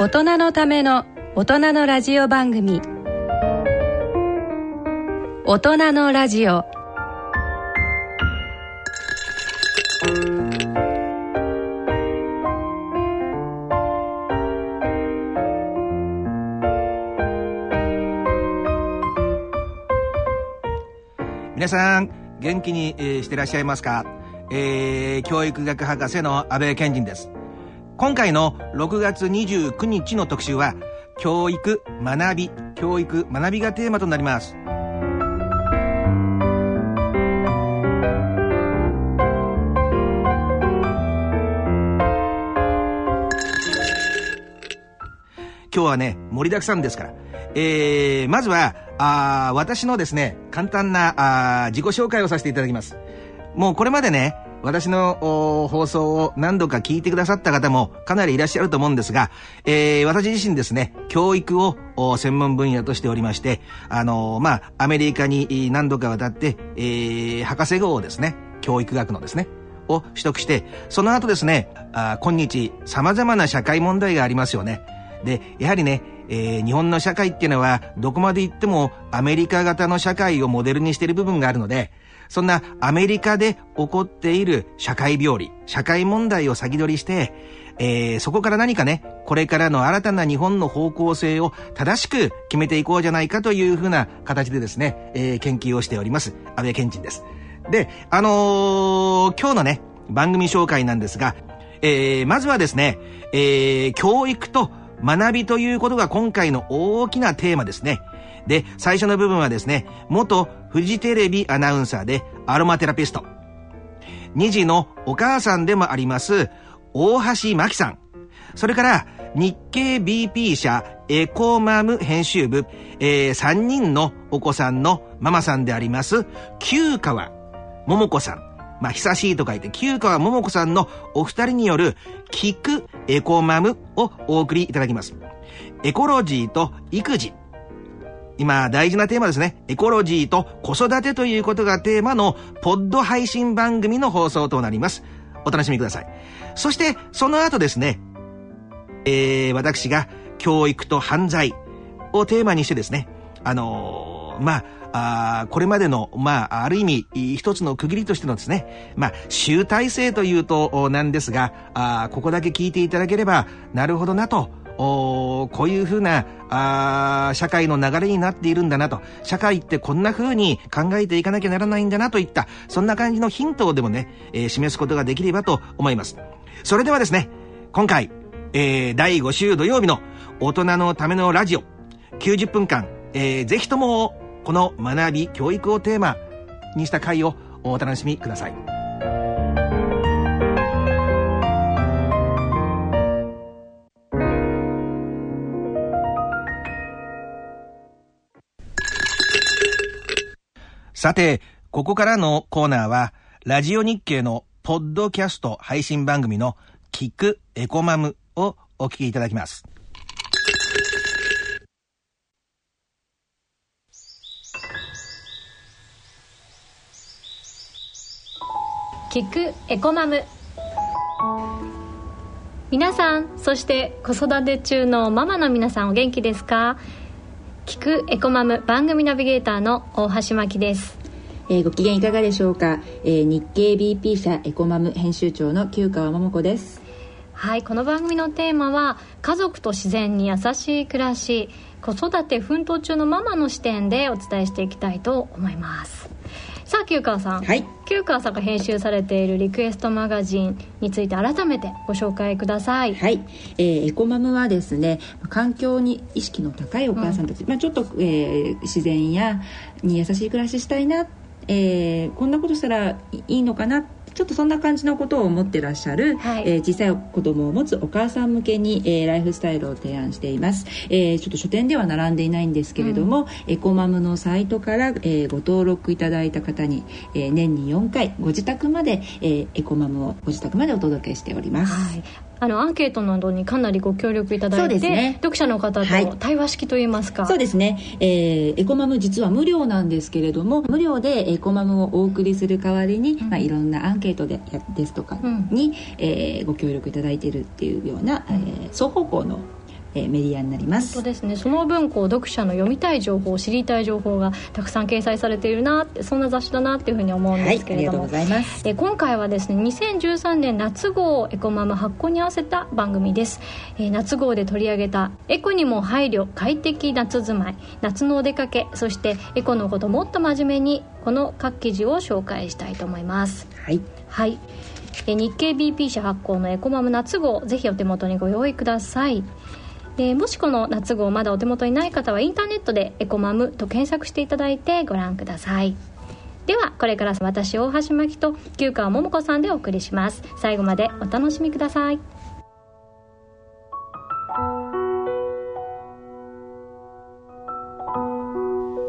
大人のための大人のラジオ番組。大人のラジオ。皆さん元気に、えーしてらっしゃいますか、えー教育学博士の安倍健人です。今回の6月29日の特集は教育学び教育学びがテーマとなります。今日はね盛りだくさんですから。えーまずはあ私のですね簡単なあ自己紹介をさせていただきます。もうこれまでね私の放送を何度か聞いてくださった方もかなりいらっしゃると思うんですが、えー私自身ですね、教育を専門分野としておりまして、あのーまあ、アメリカに何度か渡って、えー博士号をですね、教育学のですね、を取得して、その後ですね、あ今日様々な社会問題がありますよね。で、やはりね、えー日本の社会っていうのはどこまで行ってもアメリカ型の社会をモデルにしている部分があるので、そんなアメリカで起こっている社会病理、社会問題を先取りして、えーそこから何かね、これからの新たな日本の方向性を正しく決めていこうじゃないかというふうな形でですね、えー研究をしております、安倍健人です。で、あのー今日のね、番組紹介なんですが、えーまずはですね、えー教育と学びということが今回の大きなテーマですね。で、最初の部分はですね、元フジテレビアナウンサーでアロマテラピスト。2児のお母さんでもあります、大橋真紀さん。それから、日経 BP 社エコマム編集部、え3人のお子さんのママさんであります、旧川桃子さん。まあ、久しいと書いて、旧川桃子さんのお二人による、聞くエコマムをお送りいただきます。エコロジーと育児。今大事なテーマですね。エコロジーと子育てということがテーマのポッド配信番組の放送となります。お楽しみください。そして、その後ですね、えー、私が教育と犯罪をテーマにしてですね、あのーまあ、あこれまでの、まあ、ある意味、一つの区切りとしてのですね、まあ、集大成というとなんですが、あここだけ聞いていただければ、なるほどなと、こういうふうなあ社会の流れになっているんだなと、社会ってこんな風に考えていかなきゃならないんだなといった、そんな感じのヒントをでもね、えー示すことができればと思います。それではですね、今回、えー第5週土曜日の大人のためのラジオ、90分間、えーぜひともこの学び、教育をテーマにした回をお楽しみください。さて、ここからのコーナーは、ラジオ日経のポッドキャスト配信番組の聞くエコマムをお聞きいただきます。聞くエコマム皆さんそして子育て中のママの皆さんお元気ですか？聞くエコマム番組ナビゲーターの大橋真希です。えーご機嫌いかがでしょうか、えー日経 BP 社エコマム編集長の旧川桃子です。はいこの番組のテーマは家族と自然に優しい暮らし子育て奮闘中のママの視点でお伝えしていきたいと思いますさあ旧川さん。はい。旧川さんが編集されているリクエストマガジンについて改めてご紹介ください。はい、えーエコマムはですね環境に意識の高いお母さんたち、まあ、ちょっと、えー自然やに優しい暮らししたいな、えーこんなことしたらいいのかなちょっとそんな感じのことを思ってらっしゃる、はい。えー小さい子供を持つお母さん向けに、えーライフスタイルを提案しています、えーちょっと書店では並んでいないんですけれども、エコマムのサイトから、えーご登録いただいた方に、えー年に4回ご自宅まで、えーエコマムをご自宅までお届けしております、はい、あのアンケートなどにかなりご協力いただいて、ね。読者の方はい。と対話式といいますか、そうですね、えーエコマム実は無料なんですけれども無料でエコマムをお送りする代わりに、まあ、いろんなアンケートでやですとかに、えーご協力いただいているっていうような、えー双方向のえーメディアになります。本当ですね。その分こう読者の読みたい情報知りたい情報がたくさん掲載されているなってそんな雑誌だなっていうふうに思うんはいですけれども、ありがとうございます。え今回はですね2013年夏号エコマム発行に合わせた番組です、えー夏号で取り上げたエコにも配慮快適夏住まい夏のお出かけそしてエコのこともっと真面目にこの各記事を紹介したいと思います。はい。はい。えー日経 BP 社発行のエコマム夏号ぜひお手元にご用意くださいえもしこの夏号まだお手元にない方はインターネットでエコマムと検索していただいてご覧ください。ではこれから私大橋真希と旧川桃子さんでお送りします。最後までお楽しみください。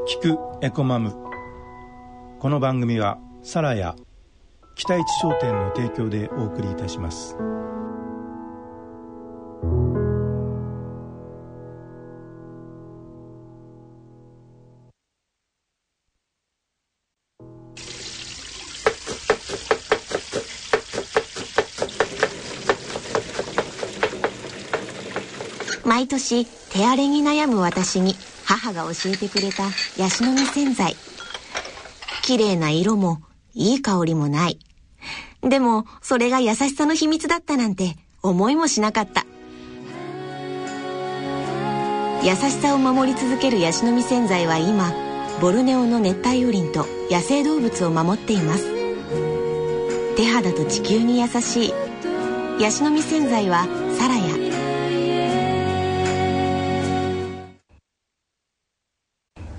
聞くエコマム。この番組はサラや北一商店の提供でお送りいたします。毎年手荒れに悩む私に母が教えてくれたヤシの実洗剤。綺麗な色もいい香りもない。でもそれが優しさの秘密だったなんて思いもしなかった。優しさを守り続けるヤシの実洗剤は今ボルネオの熱帯雨林と野生動物を守っています。手肌と地球に優しい。ヤシの実洗剤は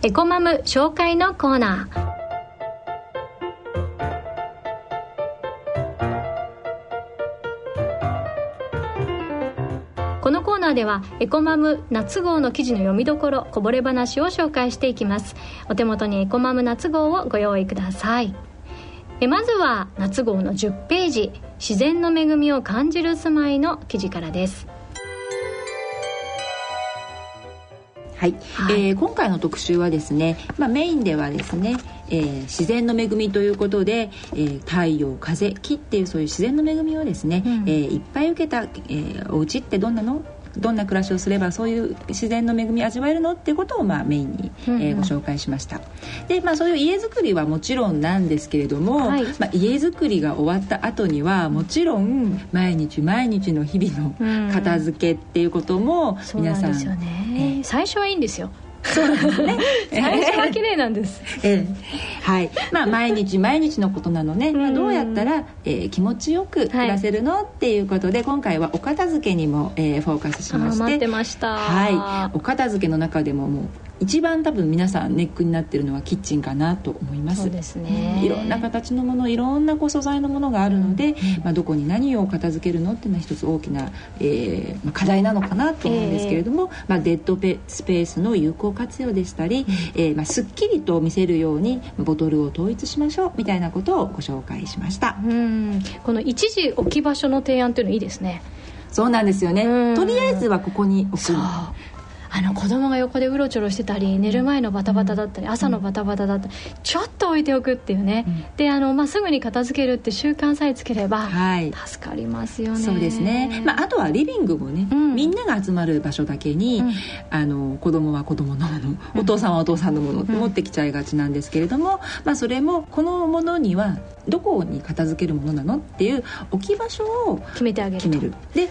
エコマム紹介のコーナー。このコーナーではエコマム夏号の記事の読みどころこぼれ話を紹介していきます。お手元にエコマム夏号をご用意ください。えまずは夏号の10ページ自然の恵みを感じる住まいの記事からです。はい、はい。えー今回の特集はですね、まあ、メインではですね、えー自然の恵みということで、えー太陽風木っていうそういう自然の恵みをですね、うん。えーいっぱい受けた、えーお家ってどんなの？どんな暮らしをすればそういう自然の恵み味わえるのっていうことをまあメインに、えうんうん。ーご紹介しました。で、まあ、そういう家づくりはもちろんなんですけれども、はい。まあ、家づくりが終わった後にはもちろん毎日毎日の日々うん。の片付けっていうことも皆さんなんですよね。最初はいいんですよそうですね。最初は綺麗なんです。ええ。はい。まあ毎日毎日のことなのね、まあ、どうやったら、えー気持ちよく暮らせるの、っていうことで今回はお片付けにも、えーフォーカスしまして。待ってました。はい。お片付けの中でももう一番多分皆さんネックになってるのはキッチンかなと思います。そうですね。いろんな形のものいろんなこう素材のものがあるので、まあ、どこに何を片付けるのっていうのは一つ大きな、えーまあ課題なのかなと思うんですけれども、まあ、デッドペスペースの有効活用でしたり、えーまあ、すっきりと見せるようにボトルを統一しましょうみたいなことをご紹介しました。うん。この一時置き場所の提案っていうのいいですね。そうなんですよね。うん。とりあえずはここに置くあの子供が横でうろちょろしてたり寝る前のバタバタだったり朝のバタバタだったりちょっと置いておくっていうね、であの、まあ、すぐに片付けるって習慣さえつければはい。助かりますよね。そうですね、まあ、あとはリビングもね、うん。みんなが集まる場所だけに、うん。あの子供は子供のものお父さんはお父さんのものって持ってきちゃいがちなんですけれども、まあ、それもこのものにはどこに片付けるものなのっていう置き場所を決めてあげると。決める。で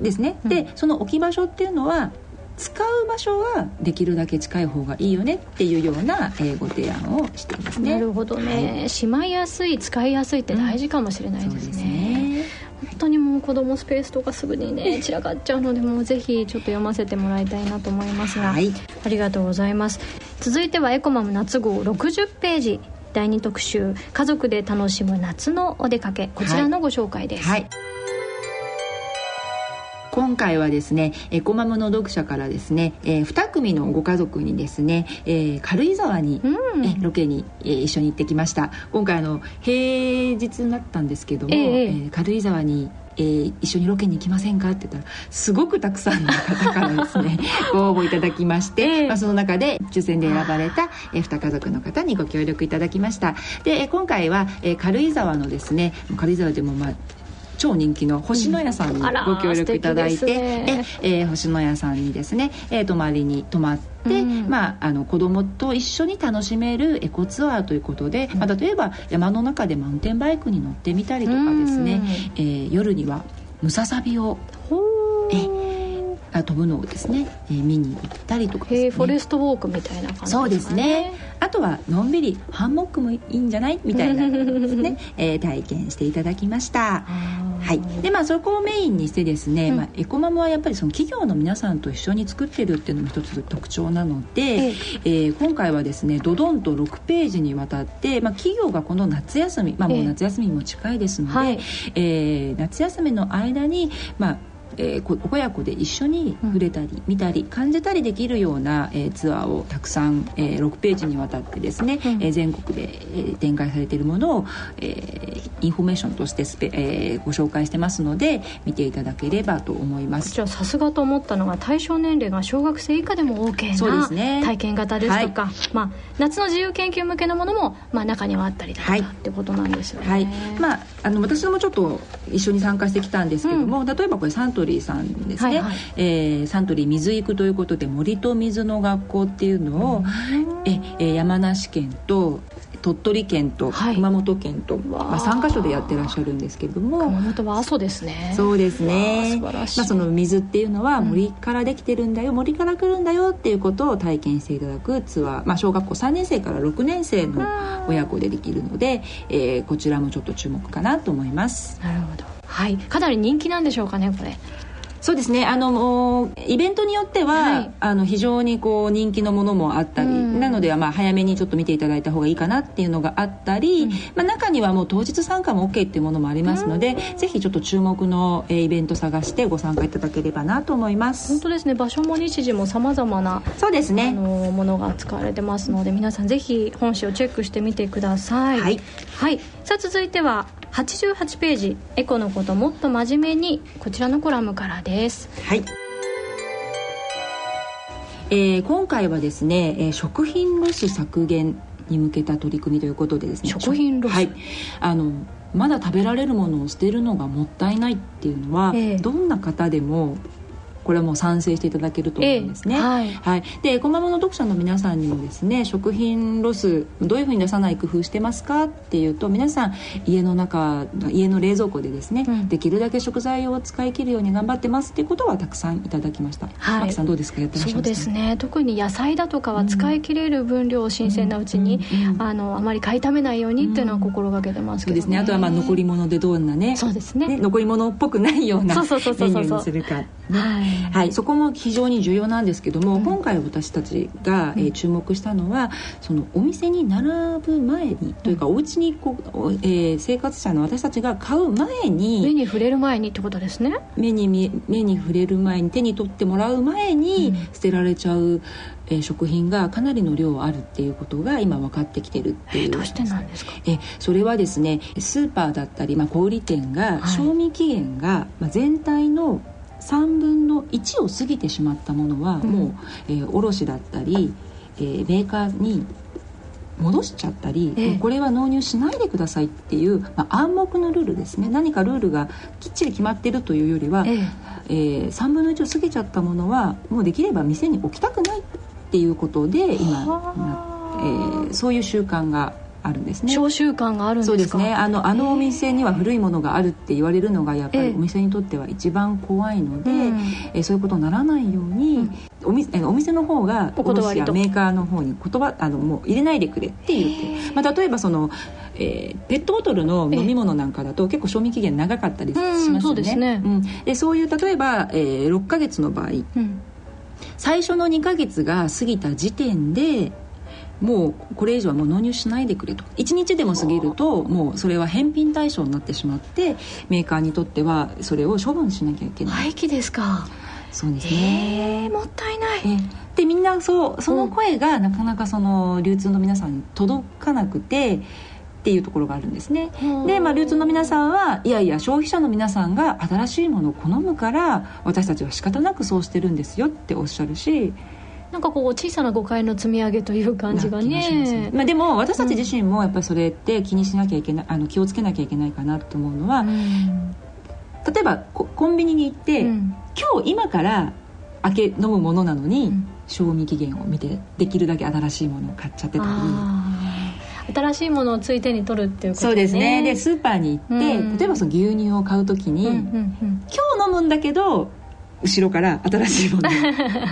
ですね、うん。でその置き場所っていうのは使う場所はできるだけ近い方がいいよねっていうような、えーご提案をしていますね。なるほどね、しまいやすい使いやすいって大事かもしれないですね,、ね。本当にもう子供スペースとかすぐにね散らかっちゃうのでもうぜひちょっと読ませてもらいたいなと思います。が、はい。ありがとうございます。続いてはエコマム夏号60ページ。第2特集「家族で楽しむ夏のお出かけ」こちらのご紹介です、はい今回はですねエコマムの読者からですね、えー、2組のご家族にですね、えー軽井沢に、うん。えロケに、えー一緒に行ってきました。今回あの平日になったんですけども、ええ。えー軽井沢にえー一緒にロケに行きませんかって言ったらすごくたくさんの方からですね ご応募いただきまして、ええ。まあ、その中で抽選で選ばれた、えー、2家族の方にご協力いただきました。で、えー今回は、えー軽井沢のですね軽井沢でもまあ超人気の星野屋さんにご協力いただいて、素敵ですええー星野屋さんにですね、えー泊まりに泊まって、うん。まあ、あの子供と一緒に楽しめるエコツアーということで、まあ、例えば山の中でマウンテンバイクに乗ってみたりとかですね、えー夜にはムササビをえあ飛ぶのをですね、えー見に行ったりとかね。フォレストウォークみたいな感じですかね。そうですね。あとはのんびりハンモックもいいんじゃない？みたいなですね、えー体験していただきましたはい、でまあそこをメインにしてですね、うん。まあ、エコマムはやっぱりその企業の皆さんと一緒に作ってるっていうのも一つ特徴なので、ええ。ー今回はですねドドンと6ページにわたって、まあ、企業がこの夏休み、まあ、もうええ夏休みも近いですので、はい。えー夏休みの間に、まあえーこ親子で一緒に触れたり、見たり感じたりできるような、えーツアーをたくさん、えー6ページにわたってですね、うん。えー全国で、えー展開されているものを、えーインフォメーションとしてスペ、えーご紹介してますので見ていただければと思います。こちら。さすがと思ったのが対象年齢が小学生以下でも OK そうでなすね。体験型ですとか、まあ、夏の自由研究向けのものも、まあ、中にはあったりだとか、はい。ってことなんですよね。はい。まあ、あの私もちょっと一緒に参加してきたんですけども、例えばこれサントリーさんですね、はいはい。えーサントリー水育ということで森と水の学校っていうのを、ええー山梨県と鳥取県とはい。熊本県と、まあ、3カ所でやってらっしゃるんですけれども。熊本は阿蘇ですね。そうですね。わあ素晴らしい。まあ、その水っていうのは森からできてるんだよ、森から来るんだよっていうことを体験していただくツアー、まあ、小学校3年生から6年生の親子でできるので、えーこちらもちょっと注目かなと思います。なるほどはい。かなり人気なんでしょうかねこれ。そうですね。あのもうイベントによっては、はい。あの非常にこう人気のものもあったり、うん。なので、まあ、早めにちょっと見ていただいた方がいいかなっていうのがあったり、まあ、中にはもう当日参加も OK っていうものもありますので、ぜひちょっと注目のえーイベント探してご参加いただければなと思います。本当ですね。場所も日時もさまざまなあそうですね。のものが使われてますので皆さんぜひ本誌をチェックしてみてください。はい、はい、さあ続いては88ページ「エコのこともっと真面目に」こちらのコラムからですはい。えー今回はですね、えー食品ロス削減に向けた取り組みということでですね食品ロス。はい。あのまだ食べられるものを捨てるのがもったいないっていうのは、ええ。どんな方でもこれはもう賛成していただけると思うんですね、ええ。はい。はい、でエコママの読者の皆さんにもですね食品ロスどういうふうに出さない工夫してますかっていうと皆さん家の中家の冷蔵庫でですね、うん。できるだけ食材を使い切るように頑張ってますっていうことはたくさんいただきました。はい。さんどうですか？やってらっしゃいます？かそうですね。特に野菜だとかは使い切れる分量を新鮮なうちに、うんうんあのあまり買いためないようにっていうのは心がけてますけど、そうですね。あとはまあ残り物でどんなねそうですね。残り物っぽくないようなそうそうそするか、ね。はいはい、そこも非常に重要なんですけども、今回私たちが、えー注目したのはそのお店に並ぶ前にというか、お家にこう、おえー生活者の私たちが買う前目にに触れる前にってことですね。目に目に触れる前に手に取ってもらう前に、うん。捨てられちゃう、えー食品がかなりの量あるっていうことが今分かってきてるっていうえどうしてなんですか？えそれはですねスーパーだったり、まあ、小売店が、はい。賞味期限が、まあ、全体の3分の1を過ぎてしまったものは、うん。もう、えー卸だったり、えーメーカーに戻しちゃったり、ええ。これは納入しないでくださいっていう、まあ、暗黙のルールですね。何かルールがきっちり決まってるというよりは、ええ。えー3分の1を過ぎちゃったものはもうできれば店に置きたくないっていうことで今えーそういう習慣があるんですね。召集感があるんですか？そうですね。あのあのお店には古いものがあるって言われるのがやっぱええ。りお店にとっては一番怖いので、うん。えーそういうことにならないように、お店えーお店の方が卸やメーカーの方に言葉あのもう入れないでくれって言って、まあ、例えばその、えーペットボトルの飲み物なんかだと結構賞味期限長かったりしますよね。うんそうですね。うん。でそういう例えば、えー6ヶ月の場合うん。最初の2ヶ月が過ぎた時点でもうこれ以上はもう納入しないでくれと。1日でも過ぎるともうそれは返品対象になってしまってメーカーにとってはそれを処分しなきゃいけない、廃棄ですか。そうですね。えー、もったいない。え。でみんなそうその声がなかなかその流通の皆さんに届かなくてっていうところがあるんですね。うん。で、まあ、流通の皆さんはいやいや消費者の皆さんが新しいものを好むから私たちは仕方なくそうしてるんですよっておっしゃるしなんかこう小さな誤解の積み上げという感じがな気がしますね。まあ、でも私たち自身もやっぱりそれって気にしなきゃいけないあの気をつけなきゃいけないかなと思うのは、うん。例えばココンビニに行って、うん。今日今から開け飲むものなのに、うん。賞味期限を見てできるだけ新しいものを買っちゃってたり。新しいものをつい手に取るっていうことそうですね。でスーパーに行って、うん。例えばその牛乳を買う時に、うんうんうん。今日飲むんだけど後ろから新しいものを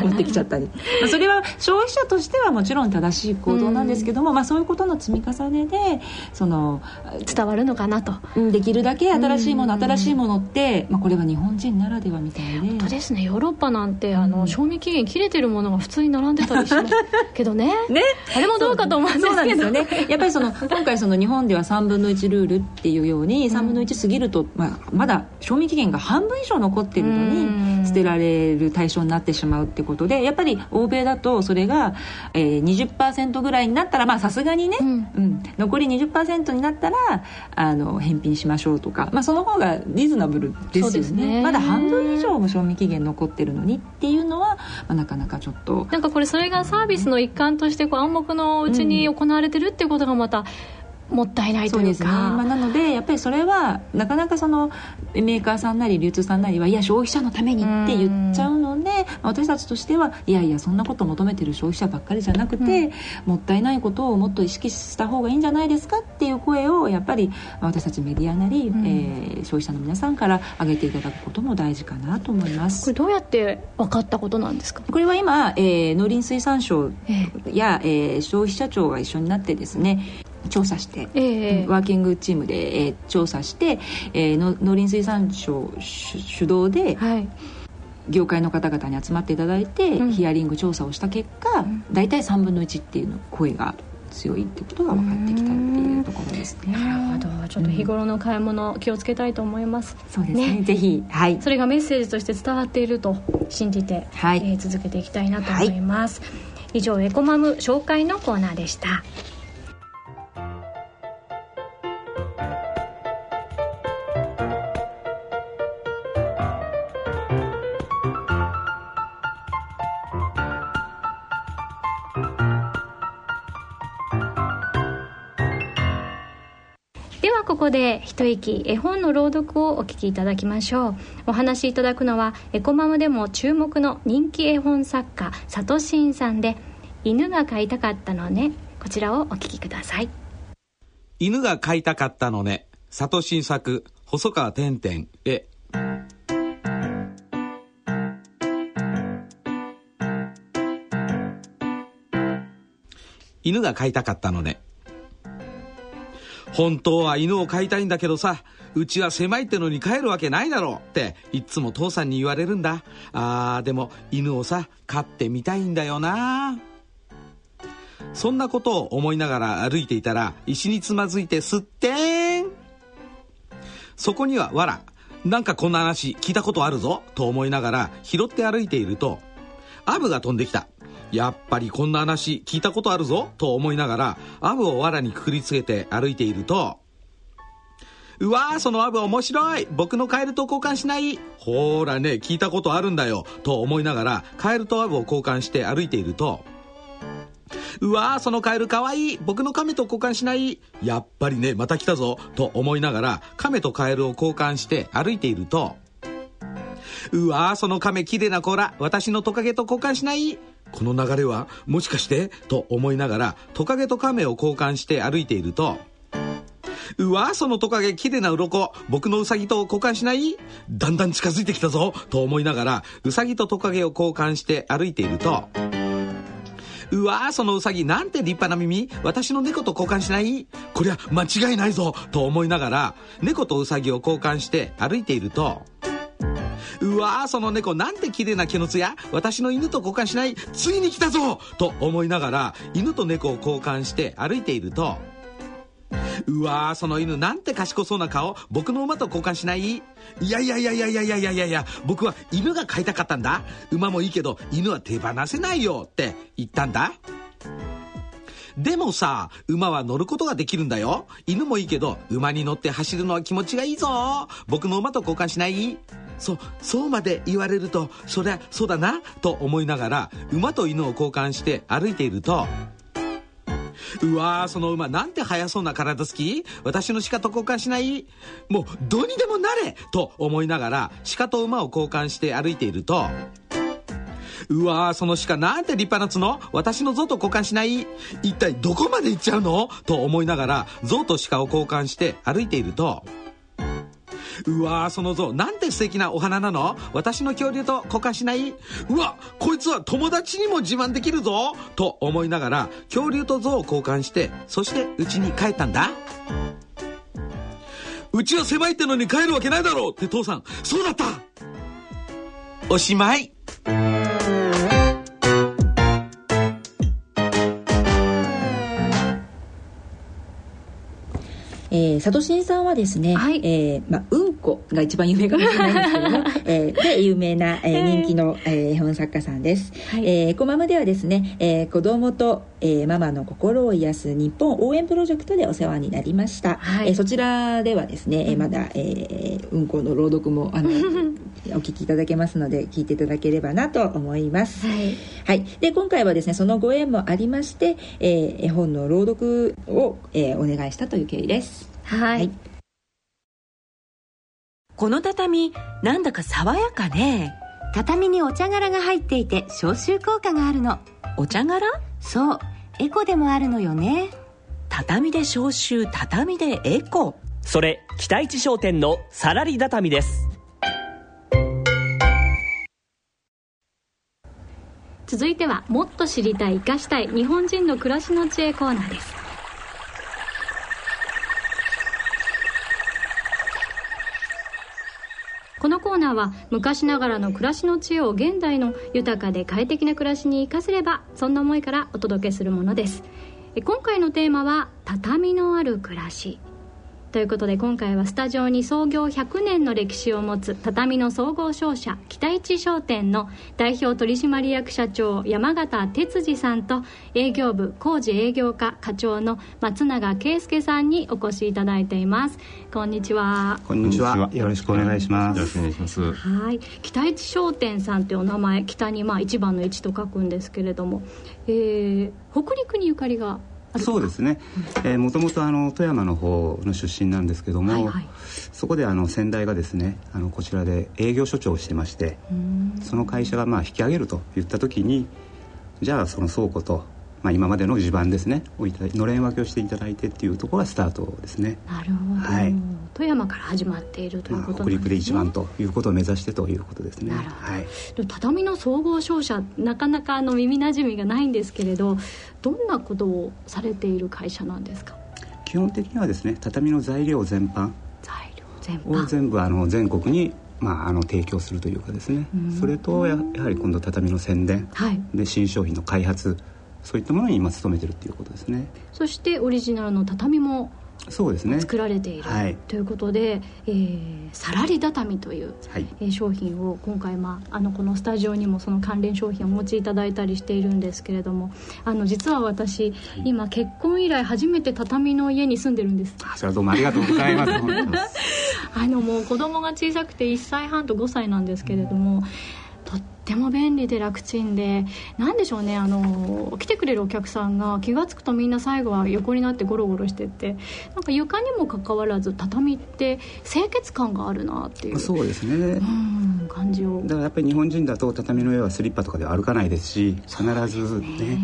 持ってきちゃったり。まあそれは消費者としてはもちろん正しい行動なんですけども、まあ、そういうことの積み重ねでその伝わるのかなと。うん。できるだけ新しいもの、うん。新しいものって、まあ、これは日本人ならではみたいで。本当ですね。ヨーロッパなんてあの賞味期限切れてるものが普通に並んでたりしますけどね。ね。あれもどうかと思うんですけど。そうなんですよね。やっぱりその今回その日本では3分の1ルールっていうように3分の1過ぎると、まあ、まだ賞味期限が半分以上残ってるのうん。に捨てられる対象になってしまうってことでやっぱり欧米だとそれが、えー、20%ぐらいになったらまあさすがにね、うん。うん。残り20%になったらあの返品しましょうとか、まあ、その方がリーズナブルですよね。ね。まだ半分以上も賞味期限残ってるのにっていうのは、まあ、なかなかちょっと。なんかこれそれがサービスの一環としてこう暗黙のうちに行われてるっていうことがまたもったいないといううそですね、まあ、かなのでやっぱりそれはなかなかそのメーカーさんなり流通さんなりはいや消費者のためにって言っちゃうので、まあ私たちとしてはいやいやそんなこと求めてる消費者ばっかりじゃなくて、もったいないことをもっと意識した方がいいんじゃないですかっていう声をやっぱりまあ私たちメディアなり、ん。えー消費者の皆さんから上げていただくことも大事かなと思います。これ。どうやって分かったことなんですか？これは今、えー農林水産省え。や、えー消費者庁が一緒になってですね調査してええワーキングチームで、えー調査して、えーの農林水産省主主導ではい。業界の方々に集まっていただいて、うん。ヒアリング調査をした結果、ん。大体3分の1っていうの声が強いってことが分かってきたっていうところですね。なるほど。ちょっと日頃の買い物気をつけたいと思います、そうですね。ぜひはい。それがメッセージとして伝わっていると信じて、はい。えー続けていきたいなと思います、以上エコマム紹介のコーナーでしたこで一息絵本の朗読をお聞きいただきましょうお話しいただくのはエコマムでも注目の人気絵本作家サトシンさんで「犬が飼いたかったのね」こちらをお聞きください犬が飼いたかったのね。里新作、細川てんてんへ。犬が飼いたかったのね。本当は犬を飼いたいんだけどさ、うちは狭いってのに飼えるわけないだろうって、いっつも父さんに言われるんだ。あー、でも犬をさ、飼ってみたいんだよな。そんなことを思いながら歩いていたら、石につまずいてすってーん。そこには、わら、なんかこんな話聞いたことあるぞ、と思いながら拾って歩いていると、アブが飛んできた。やっぱりこんな話聞いたことあるぞ、と思いながら、アブをわらにくくりつけて歩いていると、うわー、そのアブ面白い僕のカエルと交換しないほーらね、聞いたことあるんだよ、と思いながら、カエルとアブを交換して歩いていると、うわー、そのカエルかわいい僕の亀と交換しないやっぱりね、また来たぞと思いながら、亀とカエルを交換して歩いていると、うわー、その亀綺麗な甲羅私のトカゲと交換しないこの流れはもしかしてと思いながら、トカゲと亀を交換して歩いていると、うわそのトカゲ綺麗な鱗僕のウサギと交換しない？だんだん近づいてきたぞと思いながらウサギとトカゲを交換して歩いているとうわそのウサギなんて立派な耳？私の猫と交換しない？こりゃ間違いないぞと思いながら猫とウサギを交換して歩いているとうわーその猫なんて綺麗な毛のつや私の犬と交換しない。ついに来たぞ！と思いながら犬と猫を交換して歩いているとうわーその犬なんて賢そうな顔僕の馬と交換しない？いやいやいやいやいやいやいやいやいや僕は犬が飼いたかったんだ。馬もいいけど犬は手放せないよって言ったんだ。でもさ、馬は乗ることができるんだよ。犬もいいけど、馬に乗って走るのは気持ちがいいぞ。僕の馬と交換しない？そ、そうまで言われると、そりゃそうだな、と思いながら、馬と犬を交換して歩いていると、うわーその馬なんて速そうな体つき？私の鹿と交換しない？もうどうにでもなれと思いながら鹿と馬を交換して歩いているとうわーその鹿なんて立派な角？私の象と交換しない？一体どこまで行っちゃうの？と思いながら象と鹿を交換して歩いているとうわーその像。なんて素敵なお花なの？私の恐竜と交換しない？うわこいつは友達にも自慢できるぞ！と思いながら恐竜と像を交換してそしてうちに帰ったんだ。うちは狭いってのに帰るわけないだろう！って父さん。そうだった！おしまい！えー、佐渡新さんはですね、はい。えーまあ、うんこが一番有名かもしれないんですけども、えー、で有名な、えー、人気の、えー、絵本作家さんです、はい。えーエコマムではですね、えー、子供と、えー、ママの心を癒す日本応援プロジェクトでお世話になりました、はい。えーそちらではですね、えーまだ、えー、うんこの朗読もあの お聞きいただけますので聞いていただければなと思います。はい。はい、で今回はですねそのご縁もありまして、えー絵本の朗読を、えーお願いしたという経緯です。はい、はい。この畳なんだか爽やかね。畳にお茶殻が入っていて消臭効果があるの。お茶殻？そう。エコでもあるのよね。畳で消臭畳でエコ。それ北一商店のさらり畳です。続いてはもっと知りたい生かしたい日本人の暮らしの知恵コーナーですこのコーナーは昔ながらの暮らしの知恵を現代の豊かで快適な暮らしに生かせればそんな思いからお届けするものです。今回のテーマは畳のある暮らし。ということで今回はスタジオに創業100年の歴史を持つ畳の総合商社北一商店の代表取締役社長山形哲司さんと営業部工事営業課課長の松永圭介さんにお越しいただいていますこんにちはこんにちは。よろしくお願いします。よろしくお願いします。はい北一商店さんというお名前北にまあ一番の一と書くんですけれども、えー北陸にゆかりがそうですね。えー、もともとあの富山の方の出身なんですけども、はいはい。そこであの先代がですね、あのこちらで営業所長をしてまして、その会社がまあ引き上げると言った時に、じゃあその倉庫とまあ今までの地盤ですね、をいたのれん分けをしていただいてっていうところがスタートですね。なるほど、はい。富山から始まっているというまあことなんですね、北陸で一番ということを目指してということですね。なるほど。はい。畳の総合商社なかなかあの耳なじみがないんですけれどどんなことをされている会社なんですか？基本的にはですね、畳の材料全般。材料全を般全部あの全国に、まあ、あの提供するというかですね。それとややはり今度畳の宣伝。はい。で新商品の開発そういったものに今努めてるっていうことですね。そしてオリジナルの畳もそうですね。作られている、はい。ということで、えーさらり畳という、はい。えー商品を今回、まあ、あのこのスタジオにもその関連商品をお持ちいただいたりしているんですけれどもあの実は私、今結婚以来初めて畳の家に住んでるんです。あそれはどうもありがとうございます。あのもう子供が小さくて1歳半と5歳なんですけれども、ても便利で楽ちんでなんでしょうねあの来てくれるお客さんが気が付くとみんな最後は横になってゴロゴロしてってなんか床にもかかわらず畳って清潔感があるなっていうそうですね。うん感じを。だからやっぱり日本人だと畳の上はスリッパとかでは歩かないですし必ずね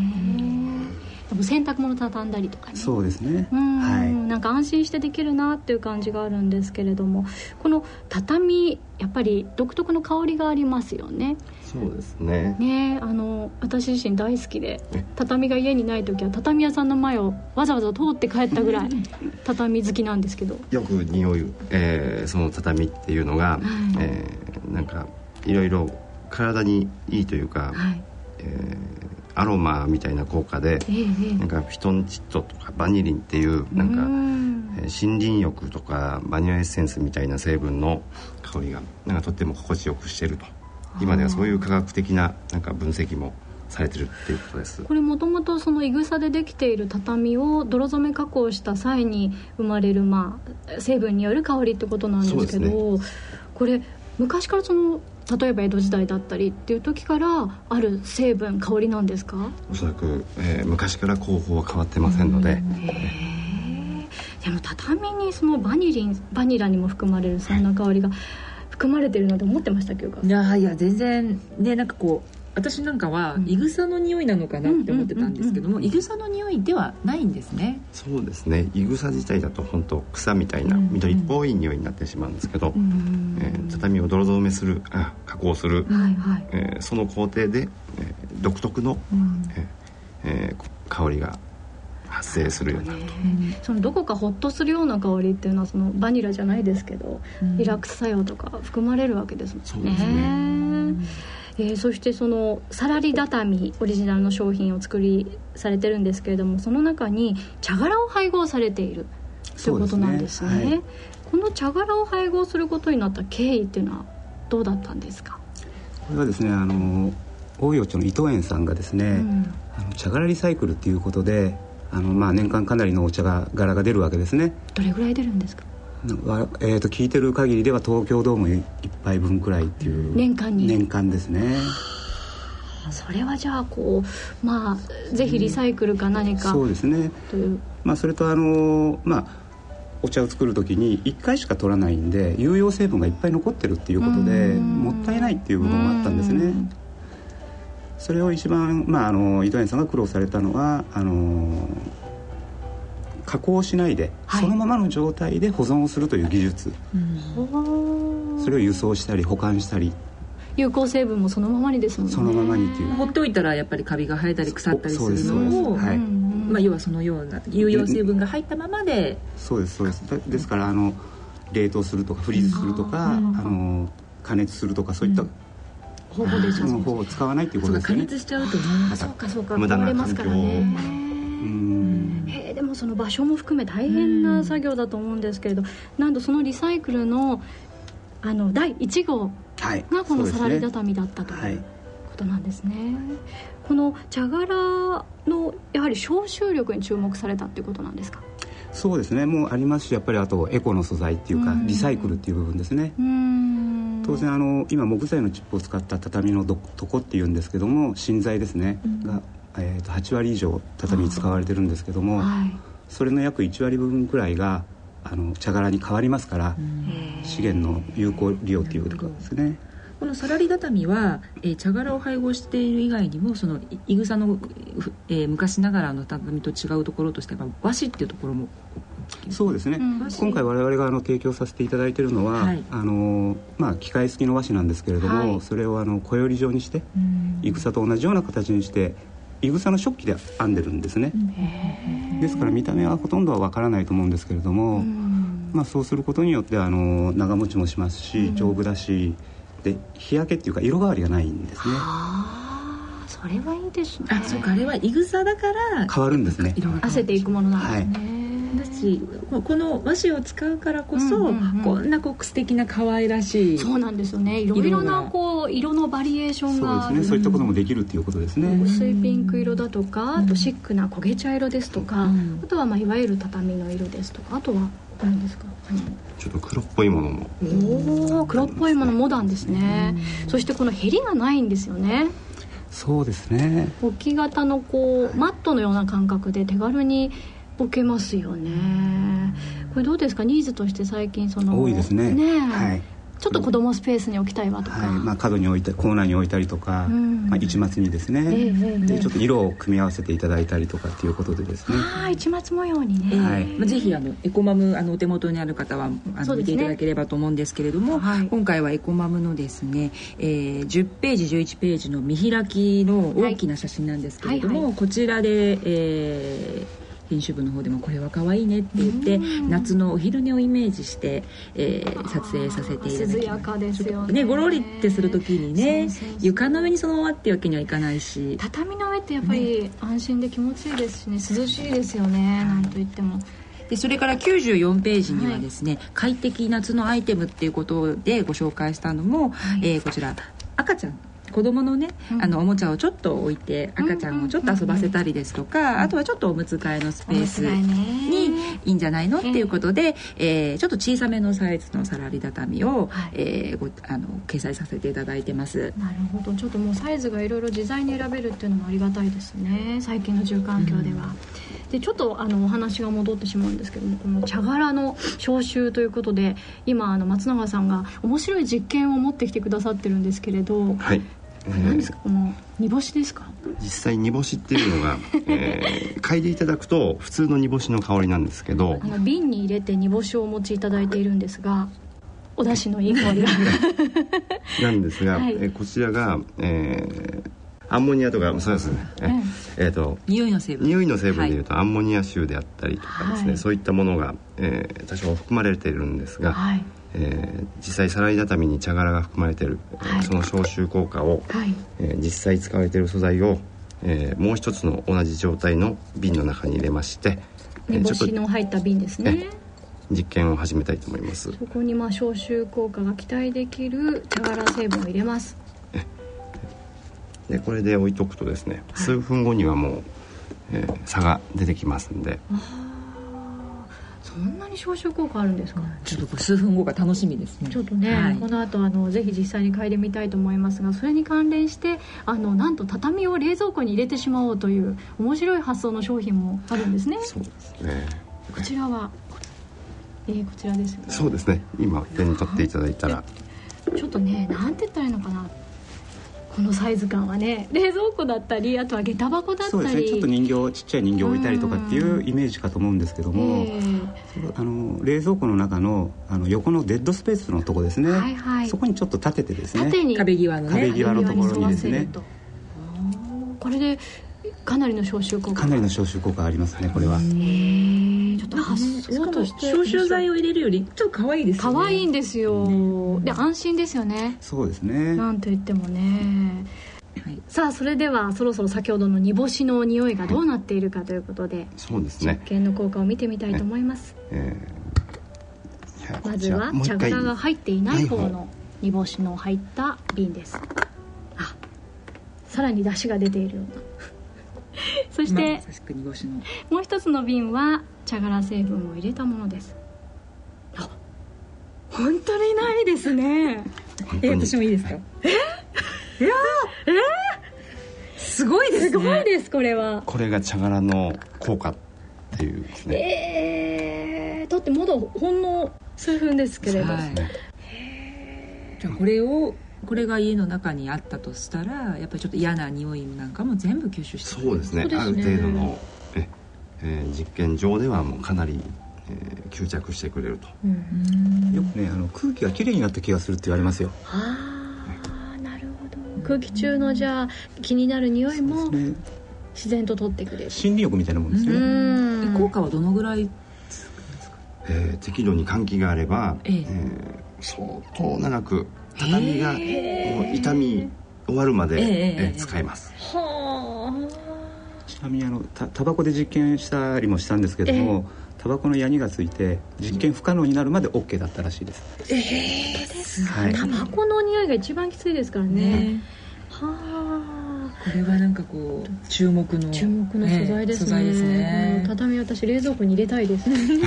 でも洗濯物畳んだりとかね。そうですね。うん。はい。なんか安心してできるなっていう感じがあるんですけれども。この畳やっぱり独特の香りがありますよね。そうですね。ねあの私自身大好きで畳が家にない時は畳屋さんの前をわざわざ通って帰ったぐらい 畳好きなんですけど。よく匂う、えーその畳っていうのが、えーなんかいろいろ体にいいというか、はい。えーアロマみたいな効果で、ええええ。なんかフィトンチッドとかバニリンっていうなんか、えー森林浴とかバニラエッセンスみたいな成分の香りがなんかとっても心地よくしてると。今ではそういう科学的ななんか分析もされてるっていうことです。これもともとそのいぐさでできている畳を泥染め加工した際に生まれる、まあ、成分による香りってことなんですけどそうでこれ昔からその例えば江戸時代だったりっていう時からある成分香りなんですか？おそらく、えー、昔から工法は変わってませんので、でも畳にそのバニリンバニラにも含まれるそんな香りが含まれてるなんて思ってましたけどいやいや全然ねなんかこう私なんかはいぐさの匂いなのかなって思ってたんですけどもいぐさの匂いではないんですね。そうですね。いぐさ自体だと本当草みたいな緑っぽい匂いになってしまうんですけど、えー、畳を泥染めするあ加工する、はいはい、えー、その工程で、えー、独特の、うん、えー、香りが発生するようになると、そのどこかホッとするような香りっていうのはそのバニラじゃないですけど、うん、リラックス作用とか含まれるわけですもんね。そうですねえー、そしてそのサラリ畳オリジナルの商品を作りされてるんですけれどもその中に茶殻を配合されている。ということなんですね、ねはい、この茶殻を配合することになった経緯っていうのはどうだったんですか？これはですねあの大洋町の伊藤園さんがですね、うん、あの茶殻リサイクルっていうことであの、まあ、年間かなりのお茶が柄が出るわけですね。どれぐらい出るんですか？えーと、聞いてる限りでは東京ドーム1杯分くらいっていう年間に？年間ですね。それはじゃあこうまあぜひリサイクルか何か、うん、そうですね。という。まあそれとあのまあお茶を作る時に1回しか取らないんで有用成分がいっぱい残ってるっていうことでもったいないっていう部分もあったんですね。それを一番、まあ、あの伊藤園さんが苦労されたのはあの加工しないで、はい、そのままの状態で保存をするという技術、うん、それを輸送したり保管したり。有効成分もそのままにですもんね。そのままにっていう。放っておいたらやっぱりカビが生えたり腐ったりするのを、はい、まあ、要はそのような有用成分が入ったままで。そうですそうです。ですからあの冷凍するとかフリーズするとか、あの加熱するとかそういった、方法でその方法を使わないっていうことですね。加熱しちゃうとね。そうかそうか無駄な環境をへえでもその場所も含め大変な作業だと思うんですけれど、なんとそのリサイクルのあの第1号がこのサラリ畳だったということなんですね。はい、この茶殻のやはり消臭力に注目されたっていうことなんですか？そうですね。もうありますしやっぱりあとエコの素材っていうかリサイクルっていう部分ですね。当然あの今木材のチップを使った畳のど床っていうんですけども芯材ですね、がえー、と8割以上畳に使われてるんですけども、はい、それの約1割分くらいがあの茶殻に変わりますから資源の有効利用っていうことですね。このサラリ畳は、えー、茶殻を配合している以外にもそのいぐさの、えー、昔ながらの畳と違うところとしては和紙っていうところもそうですね、うん、今回我々があの提供させていただいているのは、はい、あのまあ、機械付きの和紙なんですけれども、はい、それをあの小より状にして、いぐさと同じような形にしていぐさの食器で編んでるんですね。ですから見た目はほとんどはわからないと思うんですけれども、まあ、そうすることによってあの長持ちもしますし丈夫だしで日焼けっていうか色変わりがないんですね。それはいいですね。あそうかあれはいぐさだから変わるんですね。汗ていくものなんですね、はいだしこの和紙を使うからこそ、うんうんうん、こんなこう素敵な可愛らしいそうなんですよね。いろいろなこう色のバリエーションが。そうですね。そういったこともできるっていうことですね。薄いピンク色だとかあとシックな焦げ茶色ですとか、うん、あとはまあいわゆる畳の色ですとかあとは何ですか、ちょっと黒っぽいものも。おお黒っぽいものモダンですね、うん、そしてこのへりがないんですよね。そうですね。置き型のこうマットのような感覚で手軽に置けますよね。これどうですか？ニーズとして最近その多いですね。ねはい。ちょっと子供スペースに置きたいわとか、はいまあ、角に置いたコーナーに置いたりとか、うん、まあ、市松にですね、えー、でちょっと色を組み合わせていただいたりとかっていうことでですね。ああ市松模様にね、はい。まあ、ぜひあのエコマムあのお手元にある方はあの、ね、見ていただければと思うんですけれども、はい、今回はエコマムのですね、えー、10ページ11ページの見開きの大きな写真なんですけれども、はいはいはい、こちらで、えー編集部の方でもこれは可愛いねって言って夏のお昼寝をイメージして、えー、撮影させていただきやかですよね。ねごろりってする時にね床の上にそのままっていうわけにはいかないし。畳の上ってやっぱり安心で気持ちいいですしね涼しいですよね、なんといっても。でそれから94ページにはですね、はい、快適夏のアイテムっていうことでご紹介したのも、はい、えー、こちら赤ちゃん子供のね、あのおもちゃをちょっと置いて赤ちゃんをちょっと遊ばせたりですとか、あとはちょっとおむつ替えのスペースにいいんじゃないのっていうことで、えー、ちょっと小さめのサイズのサラリ畳を、はい、えー、ごあの掲載させていただいてます。なるほど。ちょっともうサイズがいろいろ自在に選べるっていうのもありがたいですね。最近の住環境では。うん、でちょっとあのお話が戻ってしまうんですけどもこの茶殻の消臭ということで今あの松永さんが面白い実験を持ってきてくださってるんですけれど、はい、何ですか？この煮干しですか？実際煮干しっていうのが、えー、嗅いでいただくと普通の煮干しの香りなんですけどあの瓶に入れて煮干しをお持ちいただいているんですがお出汁のいい香りが。なんですが、はい、えこちらが、えー、アンモニアとかそうですね、ええー、と匂いの成分。匂いの成分でいうと、はい、アンモニア臭であったりとかですね、はい、そういったものが、えー、多少含まれているんですが、はいえー、実際サラリ畳に茶殻が含まれている、はい、その消臭効果を、はい、えー、実際使われている素材を、えー、もう一つの同じ状態の瓶の中に入れまして煮干しの入った瓶ですね。実験を始めたいと思います。そこにまあ消臭効果が期待できる茶殻成分を入れます。でこれで置いとくとですね、はい、数分後にはもう、えー、差が出てきますんでそんなに消臭効果あるんですか、ちょっと数分後が楽しみですね。ちょっとね、はい、この後あのぜひ実際に嗅いでみたいと思いますがそれに関連してあのなんと畳を冷蔵庫に入れてしまおうという面白い発想の商品もあるんですね。そうですね。こちらはえー、こちらですよねそうですね。今手に取っていただいたら。ちょっとねなんて言ったらいいのかなこのサイズ感はね冷蔵庫だったりあとは下駄箱だったり。そうですね。ちょっと人形ちっちゃい人形置いたりとかっていうイメージかと思うんですけども、あの冷蔵庫の中のあの横のデッドスペースのとこですね、はいはい、そこにちょっと立ててですね。壁際のね。壁際のところにですね。これでかなりの消臭効果かなりの消臭効果ありますねこれはちょっと発想として消臭剤を入れるよりちょっと可愛いですよね。可愛いんですよ、で安心ですよね。そうですね。なんと言ってもね、はい、さあそれではそろそろ先ほどの煮干しの匂いがどうなっているかということで、はい、そうですね。実験の効果を見てみたいと思います、えー、まずは茶殻が入っていない方の煮干しの入った瓶です。あさらに出汁が出ているような そして、もう一つの瓶は茶殻成分を入れたものです。あ本当にないですね。え私もいいですか？え？いやえ？すごいです、ね、すごいですこれは。これが茶殻の効果っていうですね。えー、だってまだほんの数分ですけれど、はい、じゃあこれをこれが家の中にあったとしたらやっぱりちょっと嫌な匂いなんかも全部吸収してそうですね、ね、ある程度のえ、えー、実験上ではもうかなり、えー、吸着してくれると。よくねあの空気がきれいになった気がするって言われますよ。ああなるほど。空気中のじゃあ気になる匂いも自然と取ってくれる。森林浴みたいなもんですね。効果はどのぐらいえー、適度に換気があれば、ええ。えー、相当長く畳が痛み終わるまで、えー、使えます。ちなみにあのたタバコで実験したりもしたんですけども、タバコのヤニがついて実験不可能になるまで OK だったらしいです。ええー、ですか、はい、タバコの匂いが一番きついですからね、ね、はあ。これはなんかこう注目の注目の素材ですね,、ね。ね畳私冷蔵庫に入れたいです。ね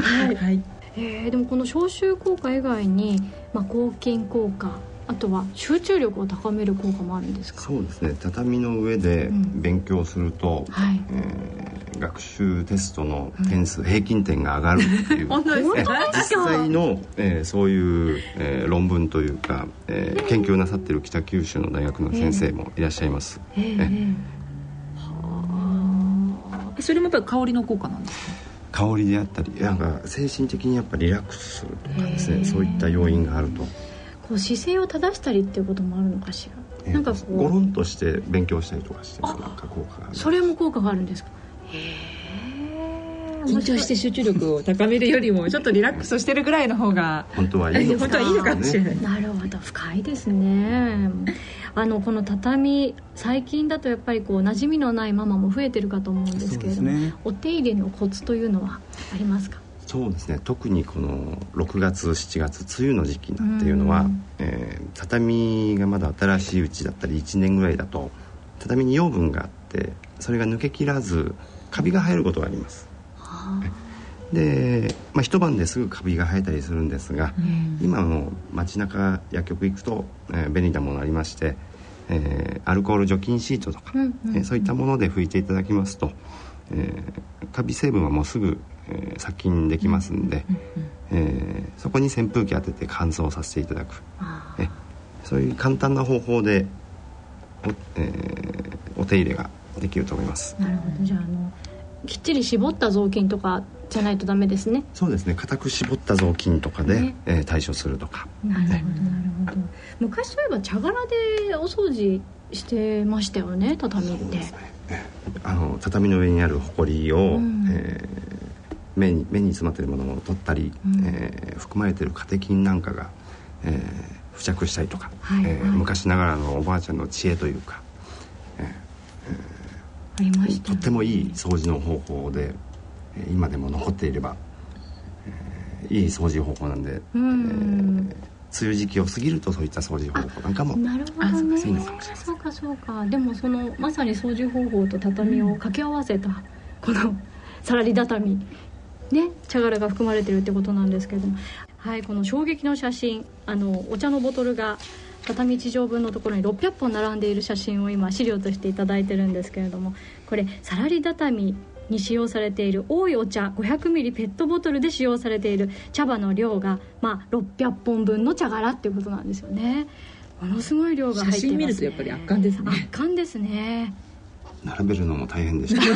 はい、はいえー、でもこの消臭効果以外に、まあ、抗菌効果あとは集中力を高める効果もあるんですか？そうですね。畳の上で勉強すると、うんはい、えー、学習テストの点数、うん、平均点が上がるっていう。本当ですね実際の、えー、そういう、えー、論文というか、えー、研究なさってる北九州の大学の先生もいらっしゃいます、えー、えー、はあ。それもやっぱり香りの効果なんですか？香りであったり。なんか精神的にやっぱりリラックスするとかですねそういった要因があると。こう姿勢を正したりっていうこともあるのかしら、なんかこう。ゴロンとして勉強したりとかしてなんか効果があるそれも効果があるんですか？へえ緊張して集中力を高めるよりもちょっとリラックスしてるぐらいの方が本当はいいのか本当はいいのかもしれない。なるほど深いですね。あのこの畳最近だとやっぱりこう馴染みのないママも増えてるかと思うんですけれども、ね、お手入れのコツというのはありますか？そうですね。特にこの6月7月梅雨の時期なんていうのは、えー、畳がまだ新しいうちだったり1年ぐらいだと畳に養分があってそれが抜けきらずカビが生えることがあります、はあで、まあ、一晩ですぐカビが生えたりするんですが、うん、今も街中薬局行くと、えー、便利なものありまして、えー、アルコール除菌シートとか、うんうん、えー、そういったもので拭いていただきますと、えー、カビ成分はもうすぐ、えー、殺菌できますんで、うんうんえー、そこに扇風機当てて乾燥させていただく、えそういう簡単な方法でお,、えー、お手入れができると思います。なるほど。じゃああのきっちり絞った雑巾とかじゃないとダメですね。そうですね。固く絞った雑巾とかで、ね。えー、対処するとか。なるほど、ね、なるほど。昔そういえば茶殻でお掃除してましたよね畳って、ね、あの畳の上にあるほこりを、うん、えー、目に目に詰まっているものを取ったり、うん、えー、含まれているカテキンなんかが、えー、付着したりとか、はい、えー、昔ながらのおばあちゃんの知恵というか、えーえー、とってもいい掃除の方法で今でも残っていれば、えー、いい掃除方法なんで、うん、えー、梅雨時期を過ぎるとそういった掃除方法なんかもなるほどね。そうかそうか。でもそのまさに掃除方法と畳を掛け合わせた、このさらり畳ね茶殻が含まれてるってことなんですけれども。はいこの衝撃の写真あのお茶のボトルが畳1畳分のところに600本並んでいる写真を今資料として頂いてるんですけれどもこれさらり畳に使用されている多いお茶500ミリペットボトルで使用されている茶葉の量が、まあ、600本分の茶殻っていうことなんですよね。ものすごい量が入ってます、ね、写真見るとやっぱり圧巻ですね。圧巻ですね。並べるのも大変でした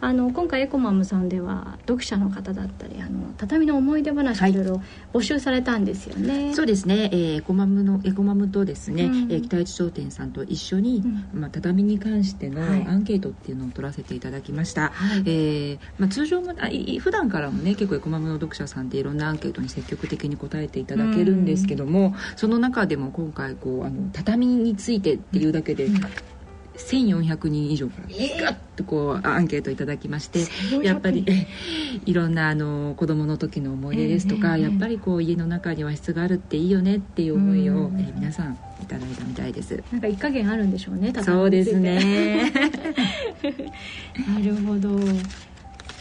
あの今回エコマムさんでは読者の方だったりあの畳の思い出話をい。ろいろ募集されたんですよね、はい、そうですね、えー、エコマムのエコマムとですね、うん、えー、北市商店さんと一緒に、うん、まあ、畳に関してのアンケートっていうのを取らせていただきました、はい、えー、まあ、通常もあ普段からもね結構エコマムの読者さんっていろんなアンケートに積極的に答えていただけるんですけども、うん、その中でも今回こうあの畳についてっていうだけで、1400人以上からガッとこうアンケートいただきましてやっぱり いろんなあの子供の時の思い出ですとか、やっぱりこう家の中に和室があるっていいよねっていう思いを、え皆さんいただいたみたいです。なんか一加減あるんでしょうねそうですね。なるほど。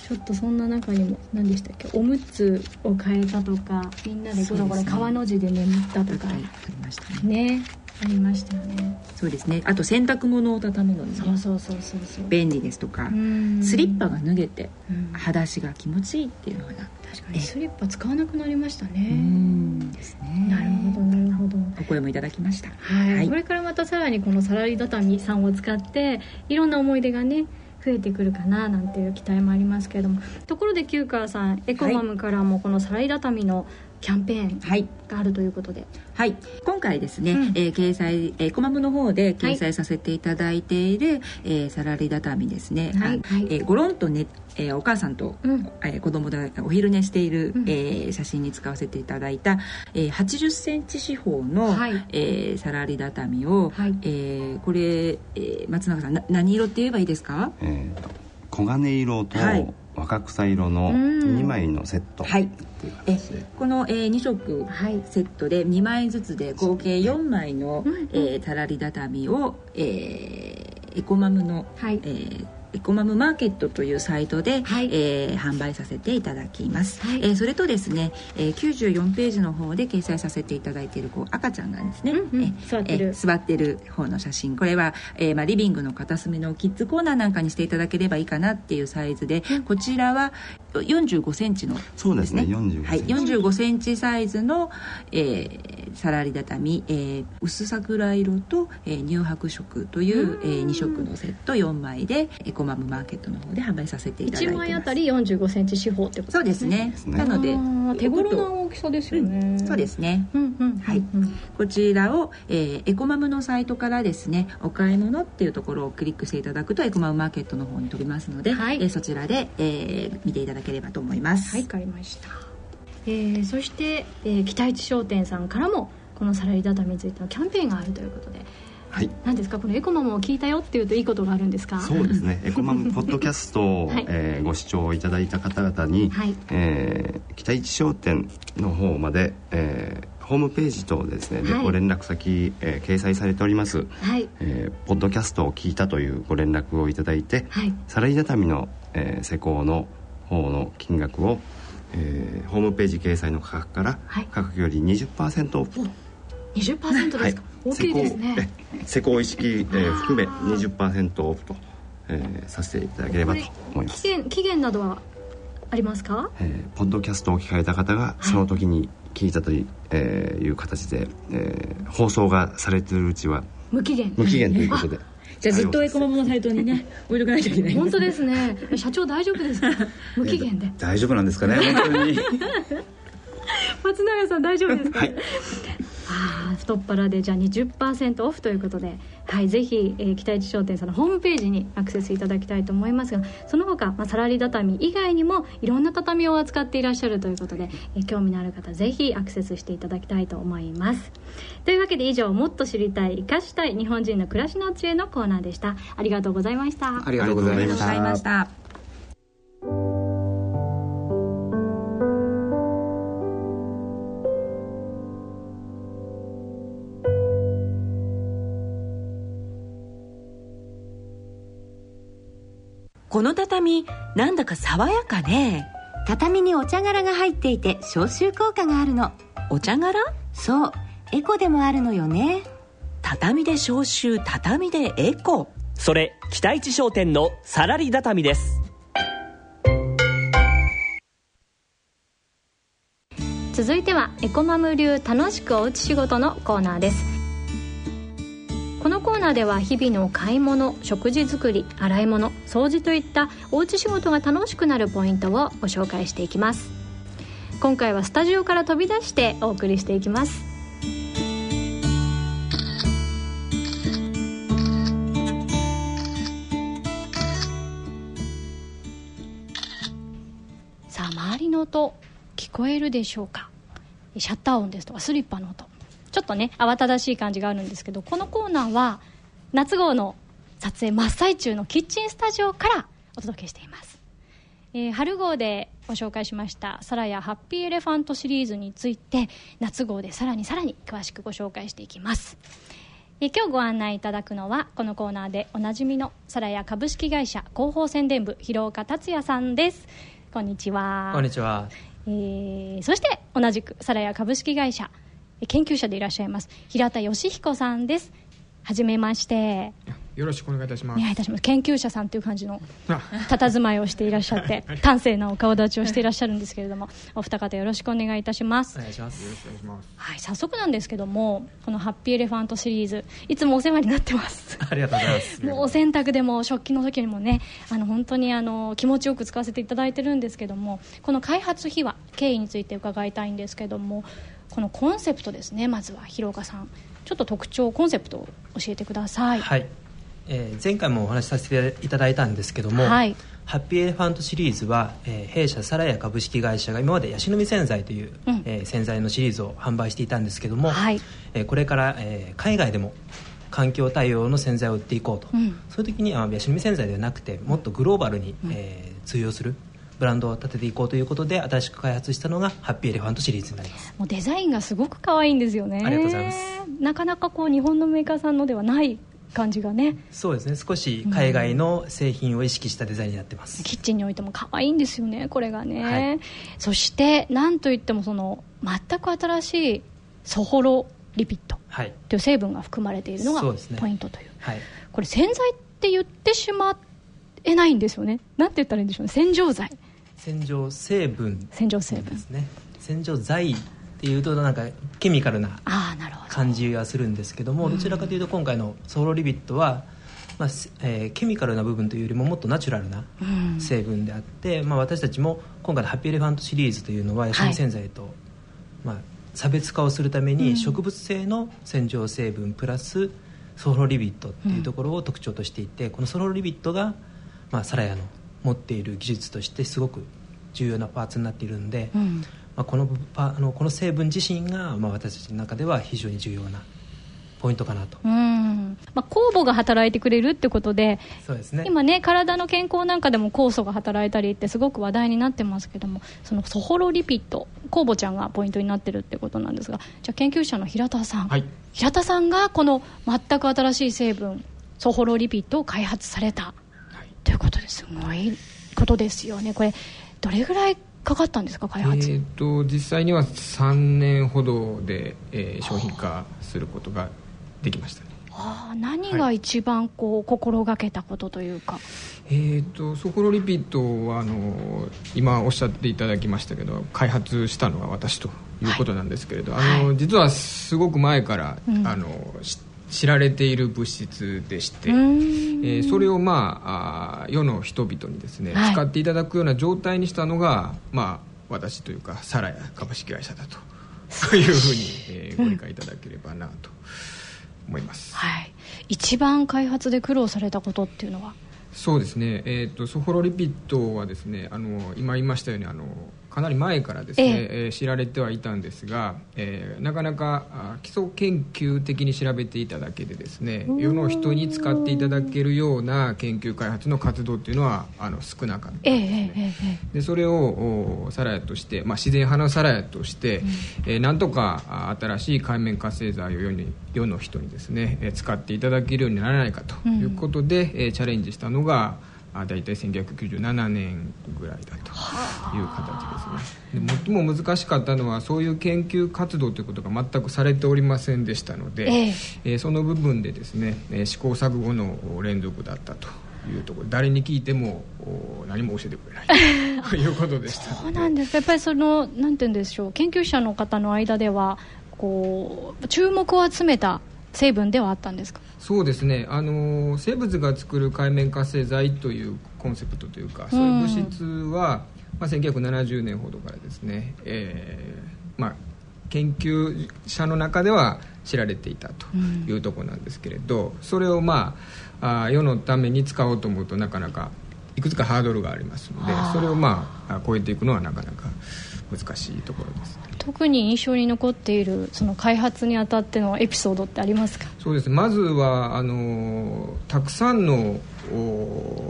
ちょっとそんな中にも何でしたっけ？おむつを変えたとかみんなでゴロゴロ川の字で眠ったとか、ありましたね。ねありましたよね。そうですね。あと洗濯物を畳むのに、ね、そうそうそうそうそう。便利ですとかスリッパが脱げて裸足が気持ちいいっていうのが確かにスリッパ使わなくなりましたね。うんですね。なるほどなるほど。お声もいただきました。はい、はい、これからまたさらにこのサラリ畳さんを使っていろんな思い出がね増えてくるかななんていう期待もありますけれども。ところで旧川さんエコマムからもこのサラリ畳のキャンペーンがあるということで、はい、今回ですね、うん、えー、掲載、えー、コマムの方で掲載させていただいている、はい、えー、サラリ畳ですね、はい、はい、えー、ゴロンとね、えー、お母さんと、うん、えー、子供でお昼寝している、うん、えー、写真に使わせていただいた、えー、80センチ四方の、はい、えー、サラリ畳を、はい、えー、これ、えー、松永さんな何色って言えばいいですか、えー、黄金色と、はい若草色の2枚のセット、はい、えこの、えー、2色セットで2枚ずつで合計4枚の、えー、たらり畳を、えー、エコマムの、はい、えーエコマムマーケットというサイトで、はい、えー、販売させていただきます、はい、えー、それとですね、えー、94ページの方で掲載させていただいているこう赤ちゃんがですね、うんうん、え座ってる、え座ってる方の写真。これは、えーまあ、リビングの片隅のキッズコーナーなんかにしていただければいいかなっていうサイズで、うん、こちらは45センチの、ね、そうですね45はい、45センチ。サイズの、えー、サラリ畳、えー、薄桜色と、えー、乳白色という、えー、2色のセット4枚でエコマムマーケットの方で販売させていただいてます。1枚あたり4 5センチ四方ってことですね。そうですね。なので手頃な大きさですよね、うん、そうですね、うんうん、はい、こちらを、えー、エコマムのサイトからですねお買い物っていうところをクリックしていただくとエコマムマーケットの方に飛びますので、はい、えー、そちらで、えー、見ていただければと思います。はいわかりました、えー、そして、えー、北市商店さんからもこのサラリーダタについてのキャンペーンがあるということではい。何ですか？このエコマムを聞いたよっていうといいことがあるんですか？そうですね。エコマムポッドキャストを、はい。えーご視聴いただいた方々に、はい。えー北一商店の方まで、えーホームページ等でですね、ではい。ご連絡先、えー掲載されております、はい。えーポッドキャストを聞いたというご連絡をいただいて、はい。サラリー畳の、えー施工の方の金額を、えーホームページ掲載の価格から、価格より20%オフ。と20%ですか、大きいですね。施工意識、えー含め20%オフと、えーさせていただければと思います。期限期限などはありますか？えーポッドキャストを聞かれた方がその時に聞いたという,、えーいう形で、えー放送がされているうちは無期限。無期限ということで。じゃあずっとエコマムのサイトにね置いとかないといけない。本当ですね。社長大丈夫です。か無期限で。大丈夫なんですかね本当に。松永さん大丈夫ですか、はいああ太っ腹でじゃあ20%オフということで、はい、ぜひ、えー北一商店さんのホームページにアクセスいただきたいと思いますがその他、まあ、サラリー畳以外にもいろんな畳を扱っていらっしゃるということで、えー興味のある方ぜひアクセスしていただきたいと思います。というわけで以上もっと知りたい生かしたい日本人の暮らしの知恵のコーナーでした。ありがとうございました。ありがとうございましたこの畳なんだか爽やかね。畳にお茶殻が入っていて消臭効果があるの。お茶殻？そう。エコでもあるのよね。畳で消臭畳でエコ。それ北一商店のサラリ畳です。続いてはエコマム流楽しくおうち仕事のコーナーですこのコーナーでは日々の買い物食事作り洗い物掃除といったおうち仕事が楽しくなるポイントをご紹介していきます。今回はスタジオから飛び出してお送りしていきます。さあ周りの音聞こえるでしょうか？シャッター音ですとかスリッパの音。ちょっとね慌ただしい感じがあるんですけどこのコーナーは夏号の撮影真っ最中のキッチンスタジオからお届けしています、えー春号でご紹介しましたサラヤハッピーエレファントシリーズについて夏号でさらにさらに詳しくご紹介していきます。えー今日ご案内いただくのはこのコーナーでおなじみのサラヤ株式会社広報宣伝部広岡達也さんです。こんにちは。こんにちは。えーそして同じくサラヤ株式会社え研究者でいらっしゃいます平田義彦さんですはじめましてよろしくお願いいたしおます。願いいたします研究者さんという感じのあ佇まいをしていらっしゃって端正なお顔立ちをしていらっしゃるんですけれども お二方よろしくお願いいたしますお願いします。よろしくお願いします。はい早速なんですけどもこのハッピーエレファントシリーズいつもお世話になってますありがとうございます。もうお洗濯でも食器の時にもねあの本当にあの気持ちよく使わせていただいてるんですけどもこの開発秘話経緯について伺いたいんですけどもこのコンセプトですねまずは。広岡さん。ちょっと特徴コンセプトを教えてください。はい。えー前回もお話しさせていただいたんですけども、はい。ハッピーエレファントシリーズは、えー弊社サラヤ株式会社が今までヤシの実洗剤という、うん。えー洗剤のシリーズを販売していたんですけども、はい。えーこれから、えー海外でも環境対応の洗剤を売っていこうと、うん。そういう時にあヤシの実洗剤ではなくてもっとグローバルに、えー通用するブランドを立てていこうということで新しく開発したのがハッピーエレファントシリーズになります。もうデザインがすごく可愛いんですよね。ありがとうございます。なかなかこう日本のメーカーさんのではない感じがね。そうですね。少し海外の製品を意識したデザインになってます、キッチンにおいても可愛いんですよねこれがね、はい。そしてなんといってもその全く新しいソホロリピッドはい。という成分が含まれているのがポイントという。はい。これ洗剤って言ってしまえないんですよね。なんて言ったらいいんでしょうね。洗浄剤洗浄成分洗浄成分。ですね洗浄剤っていうとなんかケミカルな感じがするんですけども、どちらかというと今回のソロリビットは、まあせえーケミカルな部分というよりももっとナチュラルなうん。成分であって、まあ、私たちも今回の「ハッピーエレファント」シリーズというのはヤシの実洗剤と、まあ、差別化をするためうん。に植物性の洗浄成分プラスソロリビットっていうところを特徴としていて、このソロリビットが、まあ、サラヤの持っている技術としてすごく重要なパーツになっているので、うん。まあ、このパあのこの成分自身が、まあ、私たちの中では非常に重要なポイントかなと。うん。まあ、酵母が働いてくれるってことでそうですね。今ね体の健康なんかでも酵素が働いたりってすごく話題になってますけどもそのソホロリピッド酵母ちゃんがポイントになってるってことなんですがじゃあ研究者の平田さん、はい、平田さんがこの全く新しい成分ソホロリピッドを開発された、ということです。ごいことですよね。これどれぐらいかかったんですか開発、えーと、実際には3年ほどで、えー、商品化することができましたね。あ何が一番こう、心がけたことというか。えーと、ソホロリピッドはあの今おっしゃっていただきましたけど開発したのが私ということなんですけれど、はい、あの実はすごく前から、うん、あの知られている物質でして、えー、それを、まあ、あ世の人々にですね、はい、使っていただくような状態にしたのが、まあ、私というかサラヤ株式会社だと。いうふうに、えー、ご理解いただければなと。思います、はい、一番開発で苦労されたことっていうのは？そうですね、えーと、ソフォロリピッドはですねあの今言いましたようにあのかなり前からですね、ええ。知られてはいたんですが、えー、なかなか基礎研究的に調べていただけでですね世の人に使っていただけるような研究開発の活動っていうのはあの少なかったですね、ええ、でそれをサラヤとして、まあ、自然派のサラヤとして、うん、えー、なんとか新しい海面活性剤を世に世の人にですね使っていただけるようにならないかということで、うん、チャレンジしたのが大体1997年ぐらいだという形ですね。で最も難しかったのはそういう研究活動ということが全くされておりませんでしたので、ええ。ー、その部分でですね試行錯誤の連続だったというところ。誰に聞いても何も教えてくれないと いうことでしたそうなんです。やっぱりそのなんて言うんでしょう。研究者の方の間ではこう注目を集めた成分ではあったんですか？そうですね。あの生物が作る海面活性剤というコンセプトというかそういう物質は、まあ、1970年ほどからですね、えーまあ、研究者の中では知られていたというところなんですけれど、うん、それをまああ世のために使おうと思うとなかなかいくつかハードルがありますのでそれをまあ超えていくのはなかなか難しいところです、特に印象に残っているその開発にあたってのエピソードってありますか？そうですまずはあのたくさんの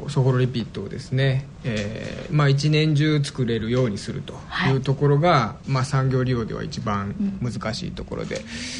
ソフォロリピッドをですね、えーまあ、一年中作れるようにするというところが、はい、まあ、産業利用では一番難しいところで、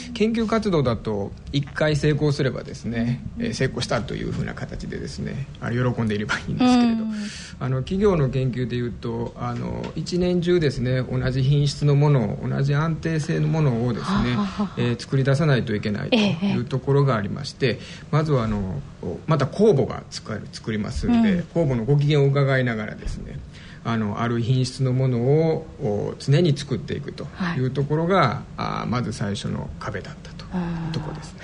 うん、研究活動だと1回成功すればですね、うん、えー、成功したというふうな形でですねあ喜んでいればいいんですけれど、うん、あの企業の研究でいうとあの一年中ですね同じ品質のもの同じ安定性のものをですね、えー、作り出さないといけないというところがありまして、まずはあのまた酵母が作る作りますんで、うん、酵母のご機嫌を伺いながらですねあのある品質のものを常に作っていくとい。うところが、はい、あまず最初の壁だったというところですね、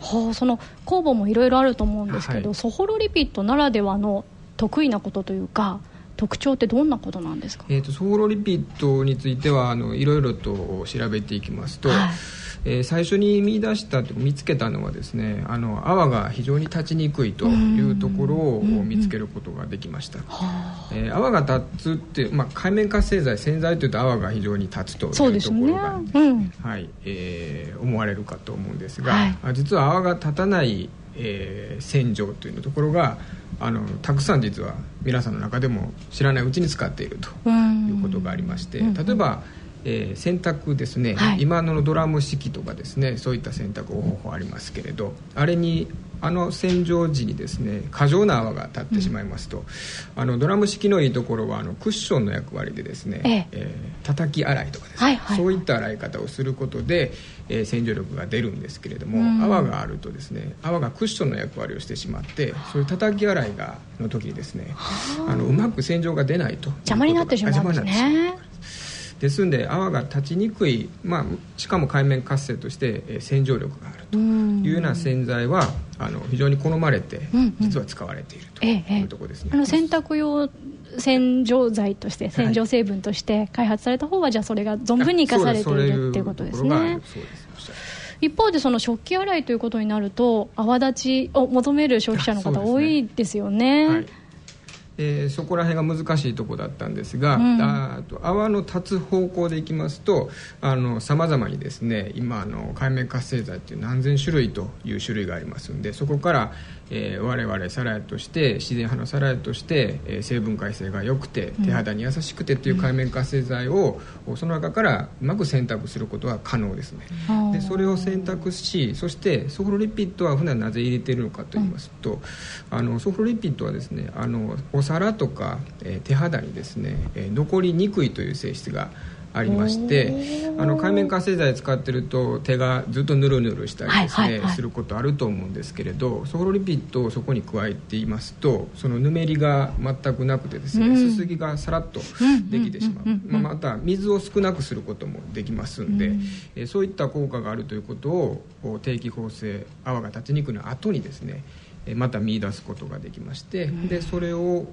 はあ、その酵母もいろいろあると思うんですけど、はい、ソホロリピッドならではの得意なことというか特徴ってどんなことなんですか、えーと、ソホロリピッドについてはあのいろいろと調べていきますと、はいえー、最初に見出した見つけたのはですねあの泡が非常に立ちにくいというところを見つけることができました、えー、泡が立つって、まあ、海面活性剤洗剤というと泡が非常に立つというところが、ね。うん、はい。えー、思われるかと思うんですが、はい、実は泡が立たないえー、洗浄というところがあのたくさん実は皆さんの中でも知らないうちに使っているということがありまして例えばえー、洗濯ですね、はい、今のドラム式とかですねそういった洗濯方法ありますけれどあれにあの洗浄時にですね過剰な泡が立ってしまいますと、うん、あのドラム式のいいところはあのクッションの役割でですね、ええ。えー、叩き洗いとかですね、はいはい、そういった洗い方をすることで、えー、洗浄力が出るんですけれども、うん、泡があるとですね泡がクッションの役割をしてしまってそういう叩き洗いがの時にですねあ。のうまく洗浄が出ないと邪魔になってしまうんですねですんで泡が立ちにくい、まあ、しかも海面活性として洗浄力があるというような洗剤はあの非常に好まれて実は使われているというところですね、あの洗濯用洗浄剤として洗浄成分として開発された方は、じゃあそれが存分に生かされているっていうことですね。一方でその食器洗いということになると泡立ちを求める消費者の方多いですよね。はいえー、そこら辺が難しいとこだったんですが、うん、あと泡の立つ方向でいきますとさまざまにですね今あの海面活性剤っていう何千種類という種類がありますんでそこから、えー、我々サラヤとして自然派のサラヤとして、えー、成分解性が良くて手肌に優しくてっていう海面活性剤を、うん、その中からうまく選択することは可能ですね、うん、でそれを選択しそしてソフロリピッドは普段なぜ入れているのかと言いますと、あのソフロリピッドはですねあのお皿とか、えー、手肌にですね、えー、残りにくいという性質がありましてあの海面活性剤使ってると手がずっとヌルヌルしたりですね、はいはいはい、することあると思うんですけれどソフロリピッドをそこに加えていますとそのぬめりが全くなくてですね、うん、すすぎがさらっとできてしまう、まあ、また水を少なくすることもできますんで、うん、えそういった効果があるということを定期縫製泡が立ちにくいの後にですねまた見出すことができまして、うん、でそれを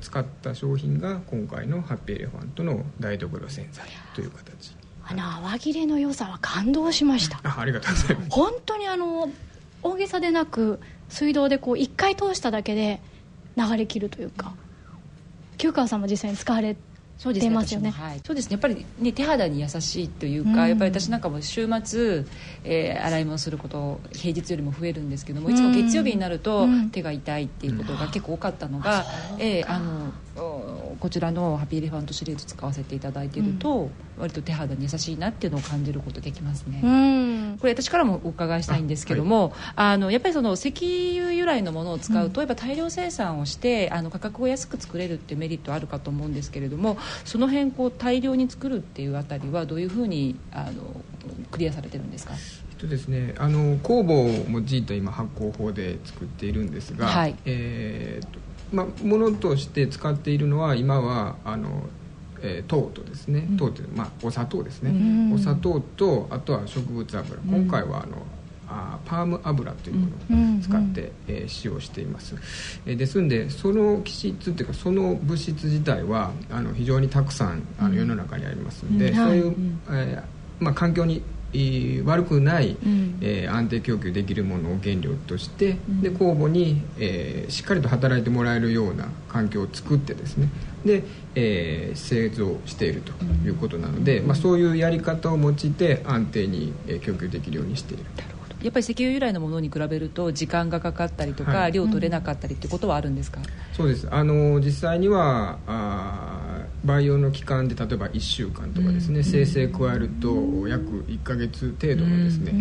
使った商品が今回のハッピーエレファントの台所洗剤という形。あの泡切れの良さは感動しました。あありがとうございます。本当にあの大げさでなく水道でこう1回通しただけで流れ切るというか。旧川さんも実際に使われそうですねね、はい、そうですね。やっぱり、ね、手肌に優しいというか、うん、やっぱり私なんかも週末、えー、洗い物すること平日よりも増えるんですけどもいつも月曜日になると手が痛いっていうことが結構多かったのが、うん、えー、あのこちらのハッピーエレファントシリーズ使わせていただいていると、うん、割と手肌に優しいなっていうのを感じることできますね、うん、これ私からもお伺いしたいんですけどもあ、はい、あのやっぱりその石油由来のものを使うと、やっぱ大量生産をしてあの価格を安く作れるっていうメリットあるかと思うんですけれどもその辺こう大量に作るっていうあたりはどういうふうにあのクリアされてるんですか？とですね、あの酵母を用いた今発酵法で作っているんですが、はい、えーとまあ、ものとして使っているのは今はあの、えー、糖とですね、糖ってまあ、お砂糖ですね、うん、お砂糖とあとは植物油、うん、今回はあのあパーム油というものを使って、うん、えー、使用しています、えー、ですんでその基質っていうかその物質自体はあの非常にたくさんあの世の中にありますんで、そういう、えーまあ、環境に悪くない、うん、えー、安定供給できるものを原料として、うん、で酵母に、えー、しっかりと働いてもらえるような環境を作ってですねで、えー、製造しているということなので、うん、まあ、そういうやり方を用いて安定に、えー、供給できるようにしている。やっぱり石油由来のものに比べると時間がかかったりとか、はい、量取れなかったりってことはあるんですか、そうです。あの実際にはあ培養の期間で例えば1週間とかですね、生成加えると約1か月程度のですね、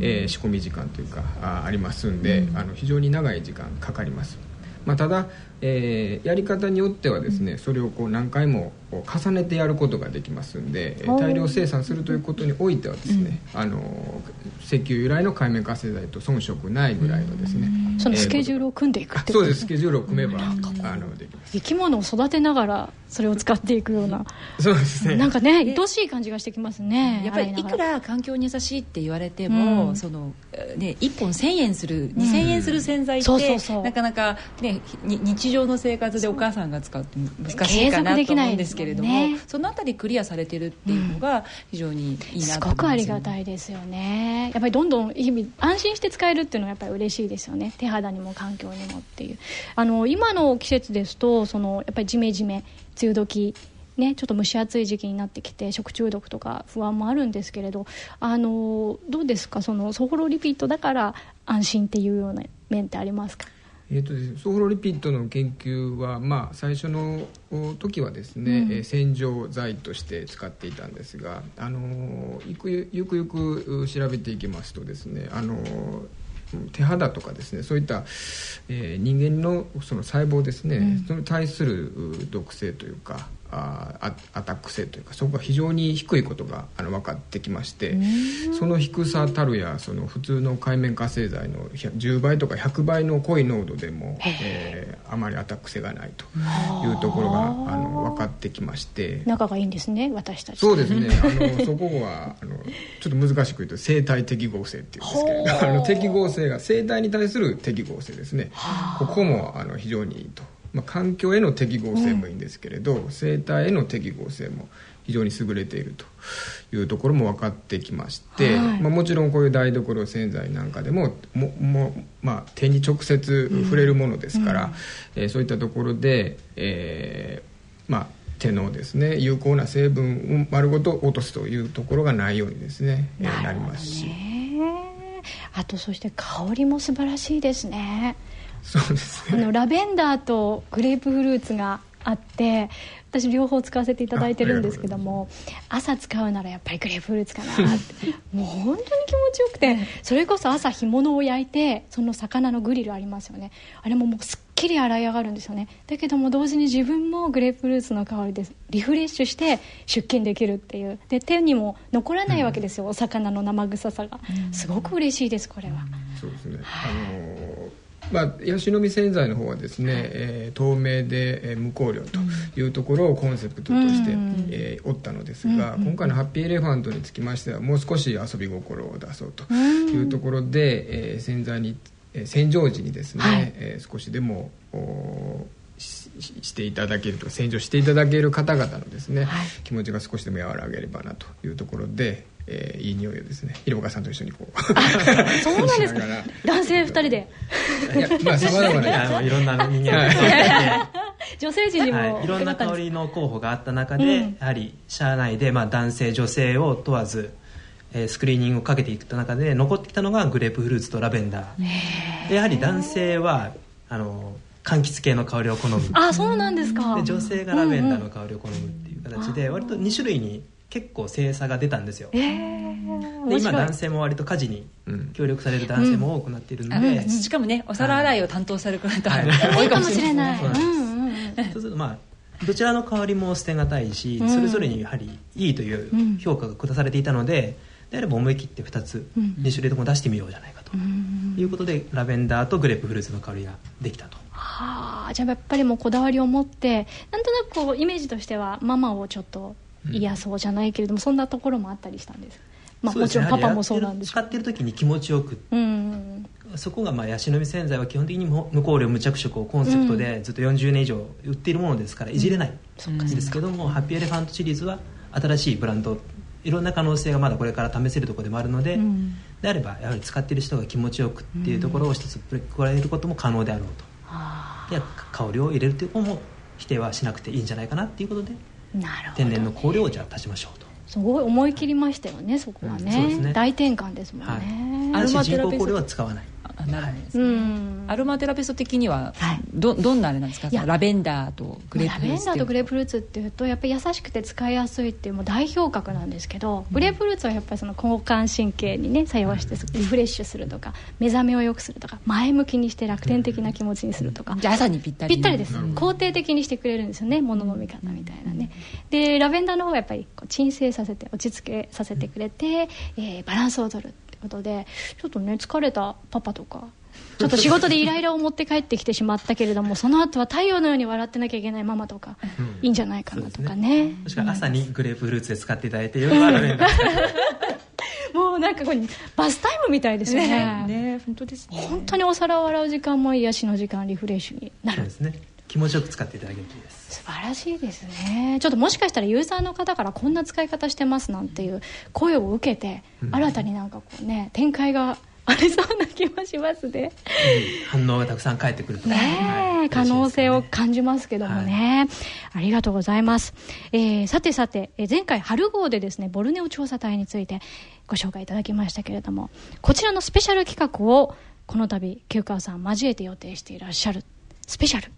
えー、仕込み時間というかあありますんで、あの非常に長い時間かかります、まあ、ただえー、やり方によってはですね、それをこう何回も重ねてやることができますんで大量生産するということにおいてはですね、うん、あの石油由来の海面活性剤と遜色ないぐらいのですね、そのスケジュールを組んでいくってそうです。スケジュールを組めば、あのできます。生き物を育てながらそれを使っていくような。そうですね。なんかね愛しい感じがしてきますね。やっぱりいくら環境に優しいって言われても、うん、そのね1本1000円する2000円する洗剤って、なかなかね日常の生活でお母さんが使うって難しいかなと思うんですけれども、ね、そのあたりクリアされてるっていうのが非常にいいなと思います、ね、すごくありがたいですよね。やっぱりどんどん日々安心して使えるっていうのはやっぱり嬉しいですよね。手肌にも環境にもっていう。あの今の季節ですとそのやっぱりジメジメ梅雨時ね、ちょっと蒸し暑い時期になってきて食中毒とか不安もあるんですけれどあのどうですか？そのソフロリピートだから安心っていうような面ってありますか？えーとですね、ソフロリピッドの研究は、まあ、最初の時はですね、うん、洗浄剤として使っていたんですがあのゆくゆくゆく調べていきますとですねあの手肌とかですねそういった、えー、人間のその細胞ですね、うん、それに対する毒性というかあアタック性というかそこが非常に低いことがあの分かってきましてその低さたるやその普通の海面活性剤の10倍とか100倍の濃い濃度でも、えー、あまりアタック性がないというところがあの分かってきまして。仲がいいんですね私たち。そうですね。あのそこはあのちょっと難しく言うと生体適合性っていうんですけれどあの適合性が生体に対する適合性ですね。ここもあの非常にいいと。まあ、環境への適合性もいいんですけれど、うん、生態への適合性も非非常に優れているというところも分かってきまして、はい。まあ、もちろんこういう台所洗剤なんかでももも、まあ、手に直接触れるものですから、えーそういったところで、えーまあ、手のですね有効な成分を丸ごと落とすというところがないようにですね、えーなりますし。あとそして香りも素晴らしいですねそうですあのラベンダーとグレープフルーツがあって私両方使わせていただいてるんですけども朝使うならやっぱりグレープフルーツかなって。もう本当に気持ちよくてそれこそ朝干物を焼いてその魚のグリルありますよね。あれももうすっきり洗い上がるんですよね。だけども同時に自分もグレープフルーツの香りでリフレッシュして出勤できるっていう。で手にも残らないわけですよ、お魚の生臭さが。すごく嬉しいですこれは、そうですね。あのーまあ、ヤシの実洗剤の方はですね、えー透明で、えー無香料というところをコンセプトとして、うん。えーおったのですが、うん今回のハッピーエレファントにつきましてはもう少し遊び心を出そうというところで、えー洗剤に、えー洗浄時にですね、はい。えー少しでもおしししていただけると洗浄していただける方々のですね、気持ちが少しでも和らげればなというところで、えーいい匂いをですね広岡さんと一緒にこうそうなんですか。男性2人で。いやまあ様々な あのいろんな人間が女性陣にもはい、いろんな香りの候補があった中で、うん。やはり社内で、まあ、男性女性を問わず、えースクリーニングをかけていった中で残ってきたのがグレープフルーツとラベンダー。でやはり男性はあの柑橘系の香りを好む。あそうなんですか。で女性がラベンダーの香りを好むっていう形で、割と2種類に結構精差が出たんですよ。えー、で今男性も割と家事に協力される男性も多くなっているので、しかもねお皿洗いを担当される方、はい。多いかもしれれなない。い、そうなん。でするとまあどちらの香りも捨てがたいし、うん。それぞれにやはりいいという評価が下されていたのでであれば思い切って2つ、うん。2種類とも出してみようじゃないかと。いうことでラベンダーとグレープフルーツの香りができたと。はあじゃあやっぱりもうこだわりを持ってなんとなくこうイメージとしてはママをちょっと嫌そうじゃないけれども、そんなところもあったりしたんです。まあもちろんパパもそうなんでしょ使ってる時に気持ちよく。ううんそこがまあヤシの実洗剤は基本的にも無香料無着色をコンセプトでずっと40年以上売っているものですからいじれない。んですけども、ハッピーエレファントシリーズは新しいブランドいろんな可能性がまだこれから試せるところでもあるので、うん。であればやはり使っている人が気持ちよくっていうところを一つ加えることも可能であろうと、で香りを入れるということも否定はしなくていいんじゃないかなっていうことで天然の香料をじゃあ足しましょうと。すごい思い切りましたよねそこはね,、そうですね。大転換ですもんね、ただし人テラピス。ト工香料は使わない。あなるほどですね。うん。アロマテラピスト的にはどどんなあれなんですか？ラベンダーとグレープラベンフルーツダーとグレーププフルーツっていうとやっぱり優しくて使いやすいっていうもう代表格なんですけど、グレープフルーツはやっぱりその交感神経にね作用してリフレッシュするとか目覚めを良くするとか前向きにして楽天的な気持ちにするとか、じゃあ朝にぴったり。ぴったりです。肯定的にしてくれるんですよね物の見方みたいなね。でラベンダーの方がやっぱりこう鎮静させて落ち着けさせてくれて、えーバランスを取るってことでちょっとね疲れたパパとかちょっと仕事でイライラを持って帰ってきてしまったけれどもその後は太陽のように笑ってなきゃいけないママとか、いいんじゃないかなとかね。もしくは朝にグレープフルーツで使っていただいて夜はラベンダーもうなんかこれバスタイムみたいですよね。ね。ね。本当ですね。本当にお皿を洗う時間も癒しの時間リフレッシュになる。ですね気持ちよく使っていただけるといいです。素晴らしいですね。ちょっともしかしたらユーザーの方からこんな使い方してますなんていう声を受けて、新たになんかこうね展開がありそうな気もしますね。反応がたくさん返ってくると。ねえ、可能性を感じますけどもね、ありがとうございます、えーさてさて、えー前回春号でですねボルネオ調査隊についてご紹介いただきましたけれどもこちらのスペシャル企画をこの度旧川さん交えて予定していらっしゃるスペシャル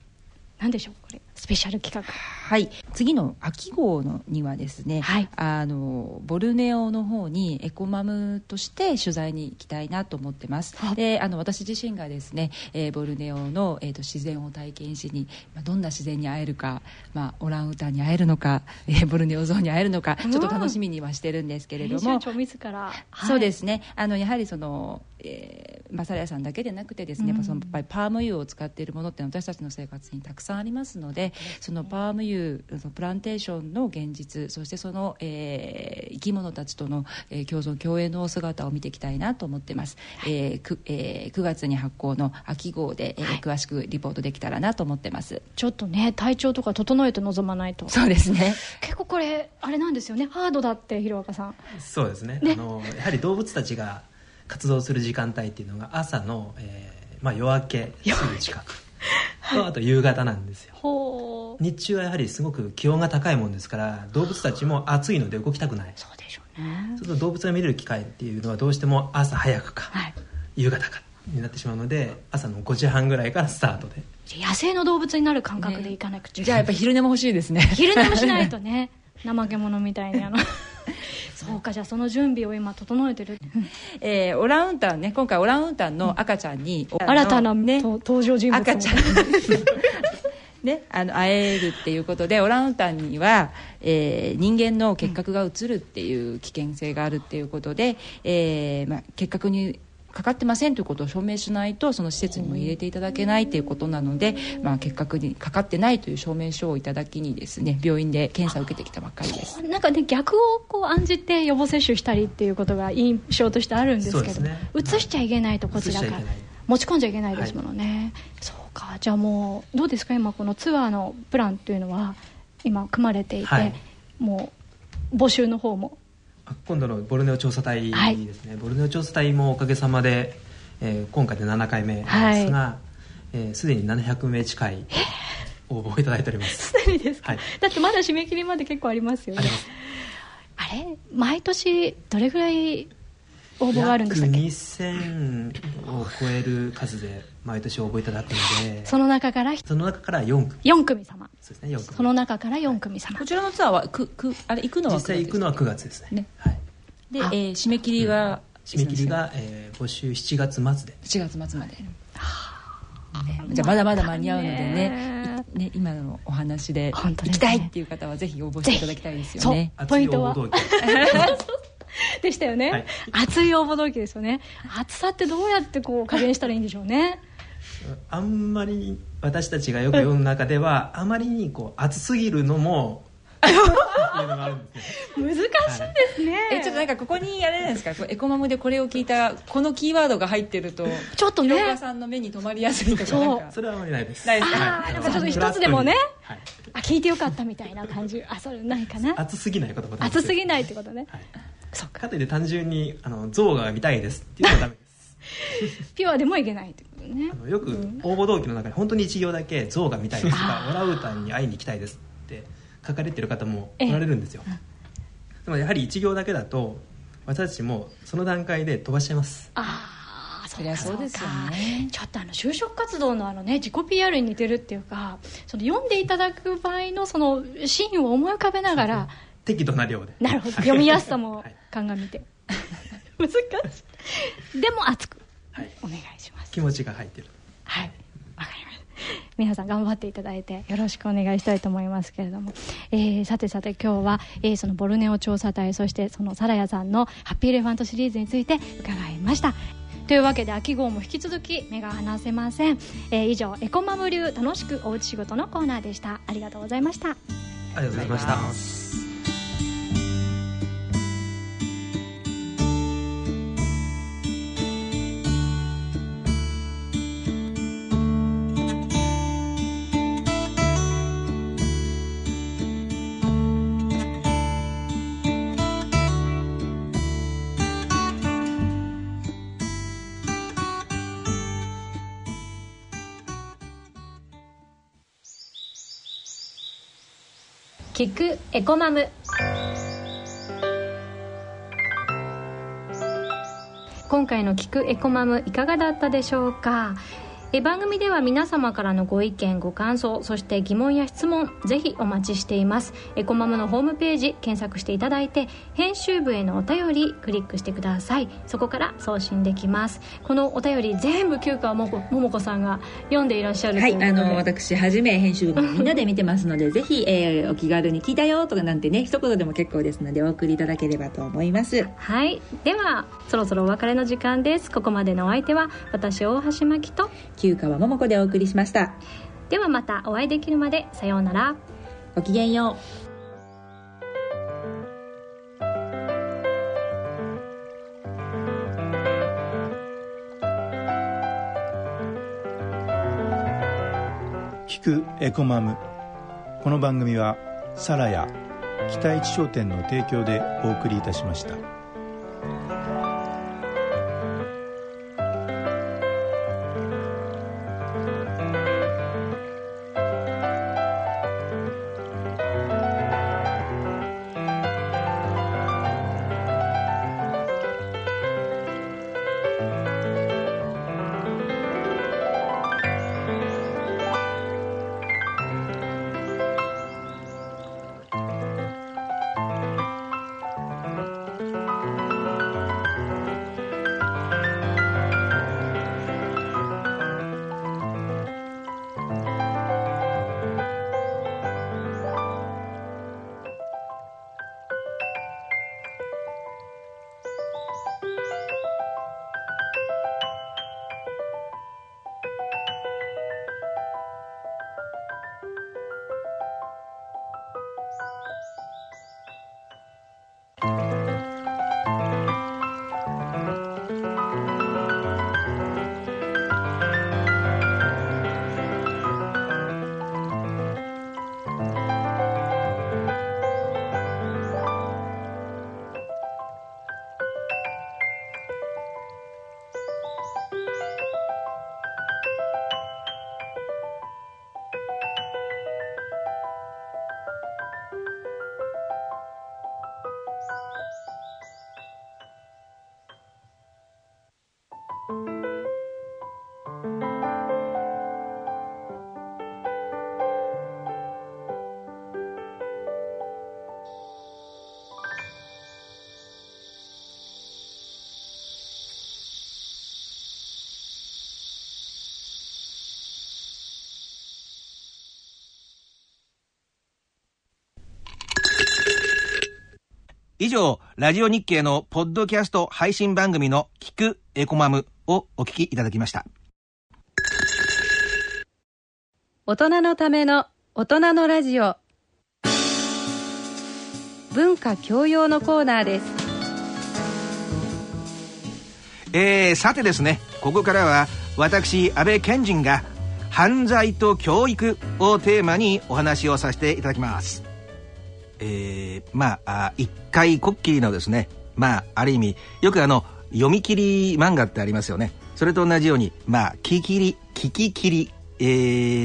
何でしょうこれ。スペシャル企画。はい。次の秋号のにはですね、あのボルネオの方にエコマムとして取材に行きたいなと思ってます。であの私自身がですね、えーボルネオの、えー、と自然を体験しに、まあ、どんな自然に会えるか、まあ、オランウータンに会えるのか、えーボルネオゾウに会えるのかちょっと楽しみにはしてるんですけれども、自ら、はい。そうですね。あのやはりその、えーマサラヤさんだけでなくてですね、うんやっぱそのやっぱりパーム油を使っているものって私たちの生活にたくさんありますのででそのパーム油プランテーションの現実そしてその、えー、生き物たちとの、えー、共存共栄の姿を見ていきたいなと思ってます、はい、えー 9, えー、9月に発行の秋号で、えー、はい、詳しくリポートできたらなと思ってます。ちょっとね体調とか整えて臨まないと。そうですね。結構これあれなんですよね。ハードだって広岡さん。そうですね、ね、あのやはり動物たちが活動する時間帯っていうのが朝の、えーまあ、夜明けすぐ近くとあと夕方なんですよ。日中はやはりすごく気温が高いもんですから動物たちも暑いので動きたくない。そうでしょうね。そうすると動物が見れる機会っていうのはどうしても朝早くか、はい、夕方かになってしまうので朝の5時半ぐらいからスタートで。野生の動物になる感覚でいかなくちゃ、ね、じゃあやっぱ昼寝も欲しいですね。昼寝もしないとね。怠け者みたいにあの そうかじゃあその準備を今整えてる、えー、オランウータンね今回オランウータンの赤ちゃんに、うん、新たな、ね、登場人物赤ちゃん。ね、あの会えるっていうことでオランウータンには、えー、人間の結核がうつるっていう危険性があるっていうことで、えーまあ、結核にかかってませんということを証明しないとその施設にも入れていただけないということなので、まあ、結核にかかってないという証明書をいただきにですね病院で検査を受けてきたばっかりです。なんかね逆をこう案じて予防接種したりっていうことが印象としてあるんですけど、ね、移しちゃいけないとこちらから持ち込んじゃいけないですものね、はい、そうか。じゃあもうどうですか？今このツアーのプランというのは今組まれていて、はい、もう募集の方も今度のボルネオ調査隊ですね、はい、ボルネオ調査隊もおかげさまで、えー、今回で7回目ですが、はい。す、えー、で、に700名近い応募をいただいております。すでにですか、はい、だってまだ締め切りまで結構ありますよね。あれ？毎年どれぐらい応募があるんですか2000を超える数で毎年応募いただくのでその中からその中から4組。4組様。そうですね4組。その中から4組様。こちらのツアーはくくあれ行くのは実際行くのは9月ですね。ね、はい、で、えー、締め切りが、締め切りが、えー、募集7月末で。7月末まで、じゃあまだまだ間に合うのでねね今のお話で行きたいっていう方はぜひ応募していただきたいですよね。ポイントは？でしたよね、はい、熱い応募動機ですよね。熱さってどうやってこう加減したらいいんでしょうね。あんまり私たちがよく読む中ではあまりにこう熱すぎるのも難しいですね、はい、えちょっとなんかここにあれなんですか？エコマムでこれを聞いたこのキーワードが入ってるとちょっとね。広さんの目に留まりやすいとかそそれはあまりないです。ないですか、はい、ちょっと一つでもね、はい、あ聞いてよかったみたいな感じ。あそれないかな。熱すぎない言葉熱すぎないってことね、はいそか。といって単純にあの象が見たいですっていうのはダメです。ピュアでもいけないってことね。あのよく応募動機の中に本当に一行だけ「象が見たいです」とか「オラウータンに会いに行きたいです」って書かれてる方もおられるんですよ。でもやはり一行だけだと私たちもその段階で飛ばしちゃいます。ああそりゃそうですよね。ちょっとあの就職活動のあのね自己 PR に似てるっていうかその読んでいただく場合のそのシーンを思い浮かべながら、適度な量で。なるほど。読みやすさも鑑みて、難しい。でも熱く、はい、お願いします。気持ちが入ってる。はい。わかりました。皆さん頑張っていただいてよろしくお願いしたいと思いますけれども、えー、さてさて今日は、えー、そのボルネオ調査隊そしてそのサラヤさんのハッピーエレファントシリーズについて伺いました。というわけで秋号も引き続き目が離せません、えー、以上エコマム流楽しくおうち仕事のコーナーでした。ありがとうございました。ありがとうございました聞くエコマム。今回の聞くエコマムいかがだったでしょうか？え番組では皆様からのご意見ご感想そして疑問や質問ぜひお待ちしています。エコマムのホームページ検索していただいて編集部へのお便りクリックしてください。そこから送信できます。このお便り全部旧川ももこさんが読んでいらっしゃるはいあの私はじめ編集部みんなで見てますので ぜひ、えー、お気軽に聞いたよとかなんてね一言でも結構ですのでお送りいただければと思います。はい。ではそろそろお別れの時間です。ここまでのお相手は私大橋真希と旧川桃子でお送りしました。ではまたお会いできるまでさようなら。ごきげんよう。聞くエコマム。この番組はサラヤ北一商店の提供でお送りいたしました上、ラジオ日経のポッドキャスト配信番組の聞くエコマムをお聞きいただきました。大人のための大人のラジオ文化教養のコーナーですえー、さてですね、ここからは私、安倍賢人が犯罪と教育をテーマにお話をさせていただきます。えー、まあ、一回こっきりのですね、まあ、ある意味、よくあの、読み切り漫画ってありますよね。それと同じように、まあ、聞き切り、聞き切り、え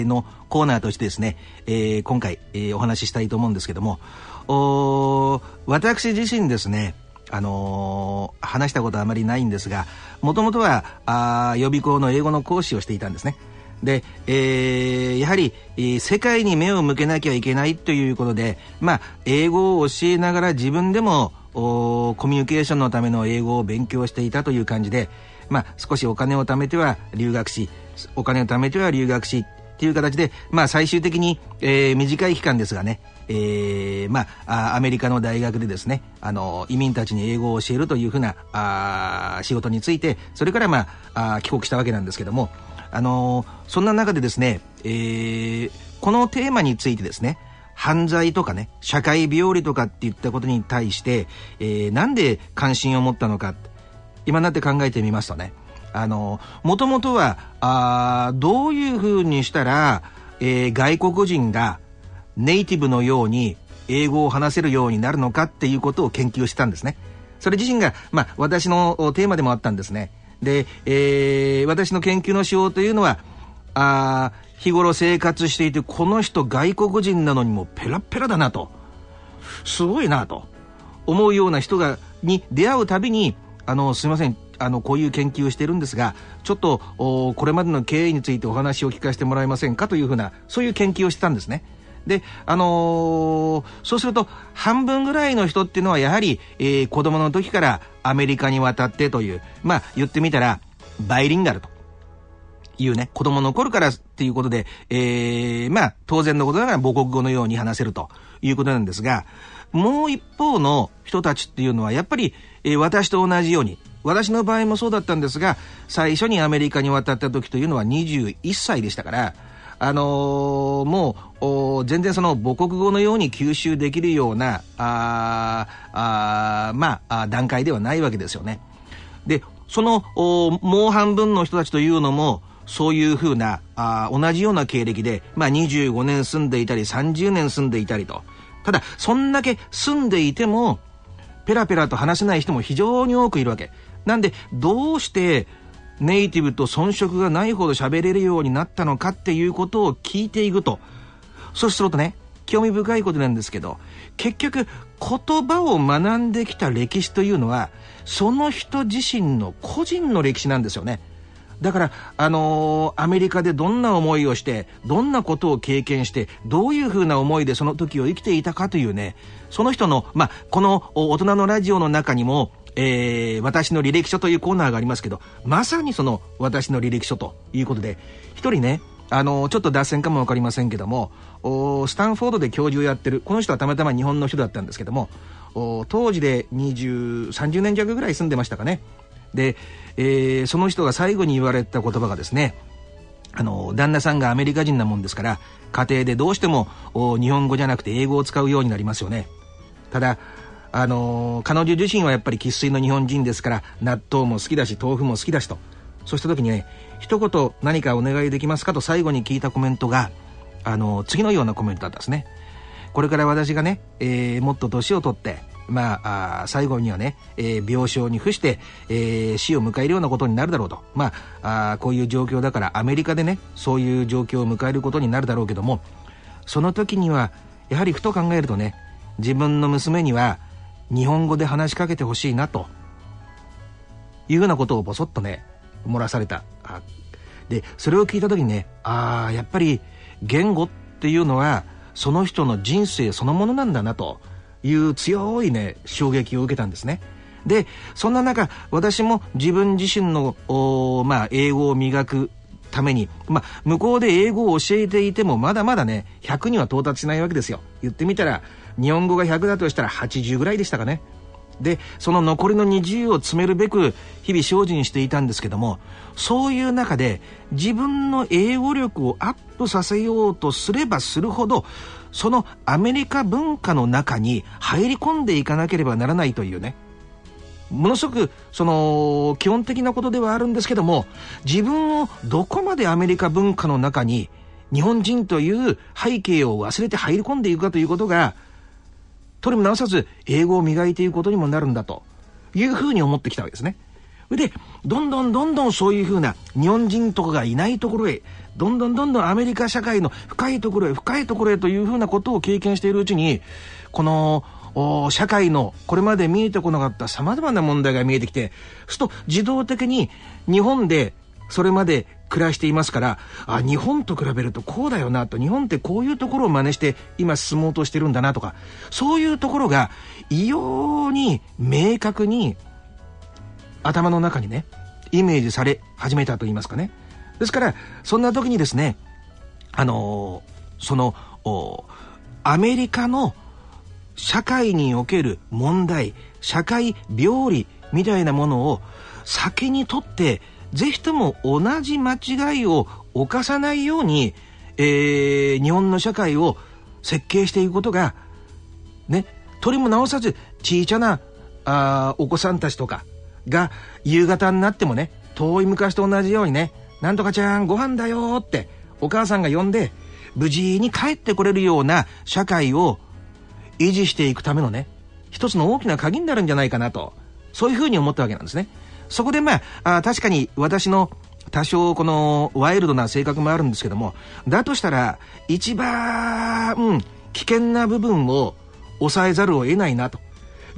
ー、のコーナーとしてですね、えー、今回、えー、お話ししたいと思うんですけども、お私自身ですね、あのー、話したことあまりないんですが、もともとは、あ予備校の英語の講師をしていたんですね。で、えー、やはり、世界に目を向けなきゃいけないということで、まあ、英語を教えながら自分でもコミュニケーションのための英語を勉強していたという感じで、まあ、少しお金を貯めては留学し、お金を貯めては留学し、っていう形で、まあ、最終的に、えー、短い期間ですがね、えー、まあ、アメリカの大学でですね、あの、移民たちに英語を教えるというふうな、あ仕事について、それからまあ、あ帰国したわけなんですけども、あのそんな中でですね、えー、このテーマについてですね、犯罪とかね、社会病理とかっていったことに対して、えー、なんで関心を持ったのか、今になって考えてみますとね、あの、もともとは、あどういうふうにしたら、えー、外国人がネイティブのように英語を話せるようになるのかっていうことを研究したんですね。それ自身が、まあ、私のテーマでもあったんですね。で、えー、私の研究の手法というのは、あ日頃生活していて、この人外国人なのにもペラペラだなと。すごいなと。思うような人が、に出会うたびに、あの、すいません、あの、こういう研究をしてるんですが、ちょっと、これまでの経緯についてお話を聞かせてもらえませんかというふうな、そういう研究をしてたんですね。で、あのー、そうすると、半分ぐらいの人っていうのは、やはり、えー、子供の時からアメリカに渡ってという、まあ、言ってみたら、バイリンガルと。いうね、子供の頃からっていうことで、えー、まあ、当然のことながら母国語のように話せるということなんですが、もう一方の人たちっていうのは、やっぱり、えー、私と同じように、私の場合もそうだったんですが、最初にアメリカに渡った時というのは21歳でしたから、あのー、もう全然その母国語のように吸収できるようなああまあ段階ではないわけですよね。でそのもう半分の人たちというのもそういうふうなあ同じような経歴で、まあ、25年住んでいたり30年住んでいたりとただそんだけ住んでいてもペラペラと話せない人も非常に多くいるわけなんでどうしてネイティブと遜色がないほど喋れるようになったのかっていうことを聞いていくとそうするとね興味深いことなんですけど結局言葉を学んできた歴史というのはその人自身の個人の歴史なんですよね。だから、あのー、アメリカでどんな思いをして、どんなことを経験して、どういうふうな思いでその時を生きていたかというね、その人の、まあ、この大人のラジオの中にも、えー、私の履歴書というコーナーがありますけど、まさにその私の履歴書ということで、一人ね、あの、ちょっと脱線かもわかりませんけども、スタンフォードで教授をやってる、この人はたまたま日本の人だったんですけども、当時で20、30年弱ぐらい住んでましたかね。で、えー、その人が最後に言われた言葉がですねあの旦那さんがアメリカ人なもんですから家庭でどうしても日本語じゃなくて英語を使うようになりますよねただあの彼女自身はやっぱり生粋の日本人ですから納豆も好きだし豆腐も好きだしとそうした時にね一言何かお願いできますかと最後に聞いたコメントがあの次のようなコメントだったんですねこれから私がね、えー、もっと年を取ってまあ、あ最後にはね、えー、病床に伏して、えー、死を迎えるようなことになるだろうと。まあ、あこういう状況だからアメリカでね、そういう状況を迎えることになるだろうけども、その時には、やはりふと考えるとね、自分の娘には日本語で話しかけてほしいなと、いうようなことをぼそっとね、漏らされた。で、それを聞いた時にね、ああ、やっぱり言語っていうのは、その人の人生そのものなんだなと。いう強いね衝撃を受けたんですね。でそんな中私も自分自身のまあ、英語を磨くために、まあ、向こうで英語を教えていてもまだまだね100には到達しないわけですよ言ってみたら日本語が100だとしたら80ぐらいでしたかね。でその残りの20を詰めるべく日々精進していたんですけどもそういう中で自分の英語力をアップさせようとすればするほどそのアメリカ文化の中に入り込んでいかなければならないというね。ものすごくその基本的なことではあるんですけども自分をどこまでアメリカ文化の中に日本人という背景を忘れて入り込んでいくかということがとりもなおさず英語を磨いていくことにもなるんだというふうに思ってきたわけですね。でどんどんどんどんそういうふうな日本人とかがいないところへどんどんどんどんアメリカ社会の深いところへ深いところへというふうなことを経験しているうちにこの社会のこれまで見えてこなかったさまざまな問題が見えてきてすると自動的に日本でそれまで暮らしていますからあ日本と比べるとこうだよなと日本ってこういうところを真似して今進もうとしてるんだなとかそういうところが異様に明確に頭の中にねイメージされ始めたと言いますかね。ですからそんな時にですねあのー、そのアメリカの社会における問題社会病理みたいなものを先にとってぜひとも同じ間違いを犯さないように、えー、日本の社会を設計していくことがね取りも直さず小さなあお子さんたちとかが夕方になってもね遠い昔と同じようにね「なんとかちゃんご飯だよ」ってお母さんが呼んで無事に帰ってこれるような社会を維持していくためのね一つの大きな鍵になるんじゃないかなとそういうふうに思ったわけなんですね。そこでまああ確かに私の多少このワイルドな性格もあるんですけどもだとしたら一番、うん、危険な部分を抑えざるを得ないなと。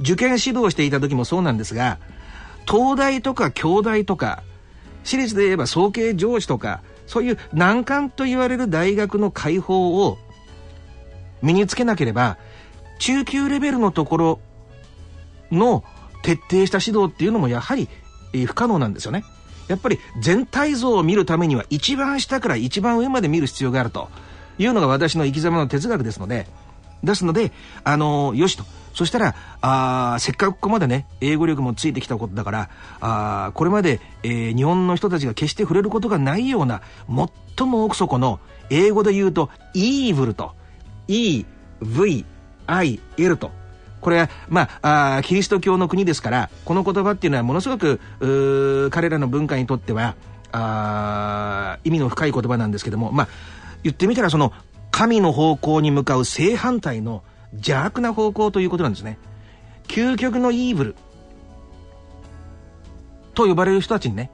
受験指導していた時もそうなんですが東大とか京大とか私立で言えば早慶上司とかそういう難関と言われる大学の解放を身につけなければ中級レベルのところの徹底した指導っていうのもやはり不可能なんですよね。やっぱり全体像を見るためには一番下から一番上まで見る必要があるというのが私の生き様の哲学ですのでですので、あのー、よしと。そしたら、あせっかくここまでね、英語力もついてきたことだから、あこれまで、えー、日本の人たちが決して触れることがないような、最も奥底の、英語で言うと、イーブルと、E、V、I、L と、これは、まあ、あキリスト教の国ですから、この言葉っていうのはものすごく、彼らの文化にとっては、あ意味の深い言葉なんですけども、まあ、言ってみたらその、神の方向に向かう正反対の邪悪な方向ということなんですね。究極のイーブルと呼ばれる人たちにね、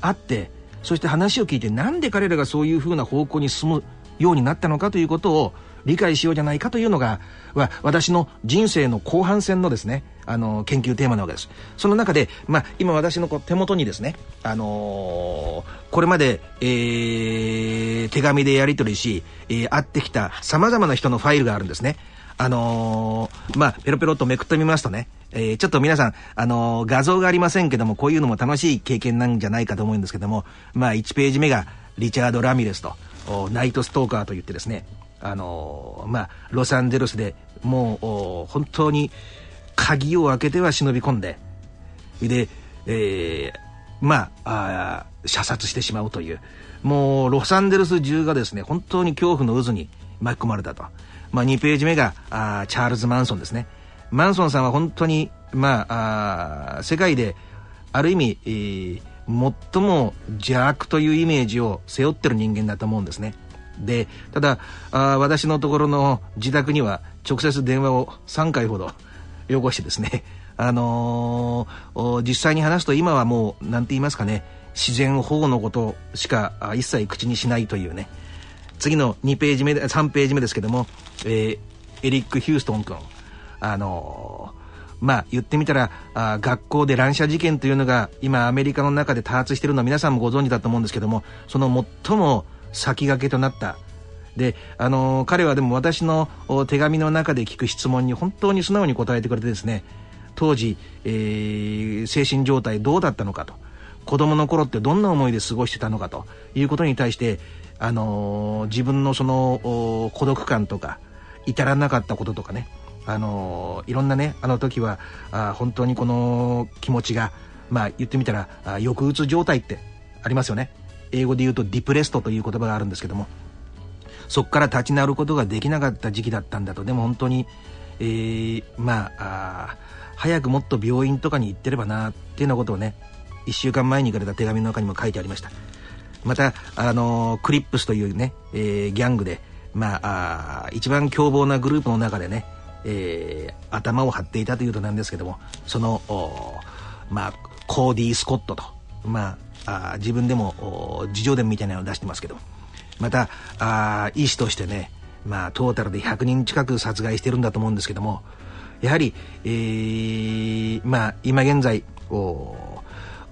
会って、そして話を聞いてなんで彼らがそういうふうな方向に進むようになったのかということを理解しようじゃないかというのが、は私の人生の後半戦のですね、あの、研究テーマなわけです。その中で、まあ、今私のこう手元にですね、あのー、これまで、えー、手紙でやり取りし、えー、会ってきた様々な人のファイルがあるんですね。あのー、まあ、ペロペロとめくってみますとね、えー、ちょっと皆さん、あのー、画像がありませんけども、こういうのも楽しい経験なんじゃないかと思うんですけども、まあ、1ページ目がリチャード・ラミレスと、ナイトストーカーと言ってですね、あのまあ、ロサンゼルスでもう本当に鍵を開けては忍び込んでで、えー、まあ射殺してしまうという。もうロサンゼルス中がですね本当に恐怖の渦に巻き込まれたと、まあ、2ページ目があチャールズ・マンソンですね。マンソンさんは本当に、まあ、あ世界である意味、えー、最も邪悪というイメージを背負ってる人間だと思うんですね。でただあ私のところの自宅には直接電話を3回ほどよこしてですね、あのー、実際に話すと今はもう何て言いますかね自然保護のことしか一切口にしないというね。次の2ページ目で3ページ目ですけども、えー、エリック・ヒューストン君あのー、まあ言ってみたらあ学校で乱射事件というのが今アメリカの中で多発しているのは皆さんもご存知だと思うんですけどもその最も先駆けとなったで、あの、彼はでも私の手紙の中で聞く質問に本当に素直に答えてくれてですね、当時、えー、精神状態どうだったのかと、子供の頃ってどんな思いで過ごしてたのかということに対して、あのー、自分のその孤独感とか、至らなかったこととかね、あのいろんなね、あの時は、あ本当にこの気持ちが、まあ言ってみたら、抑うつ状態ってありますよね。英語で言うとディプレストという言葉があるんですけどもそこから立ち直ることができなかった時期だったんだと。でも本当に、えー、まあ早くもっと病院とかに行ってればなっていうようなことをね1週間前にくれた手紙の中にも書いてありました。また、あのー、クリップスというね、えー、ギャングで、まあ、あ一番凶暴なグループの中でね、えー、頭を張っていたというとなんですけどもそのまあコーディー・スコットとまああ自分でも自叙伝みたいなのを出してますけど。またあ医師としてねまあトータルで100人近く殺害してるんだと思うんですけども。やはり、えー、まあ今現在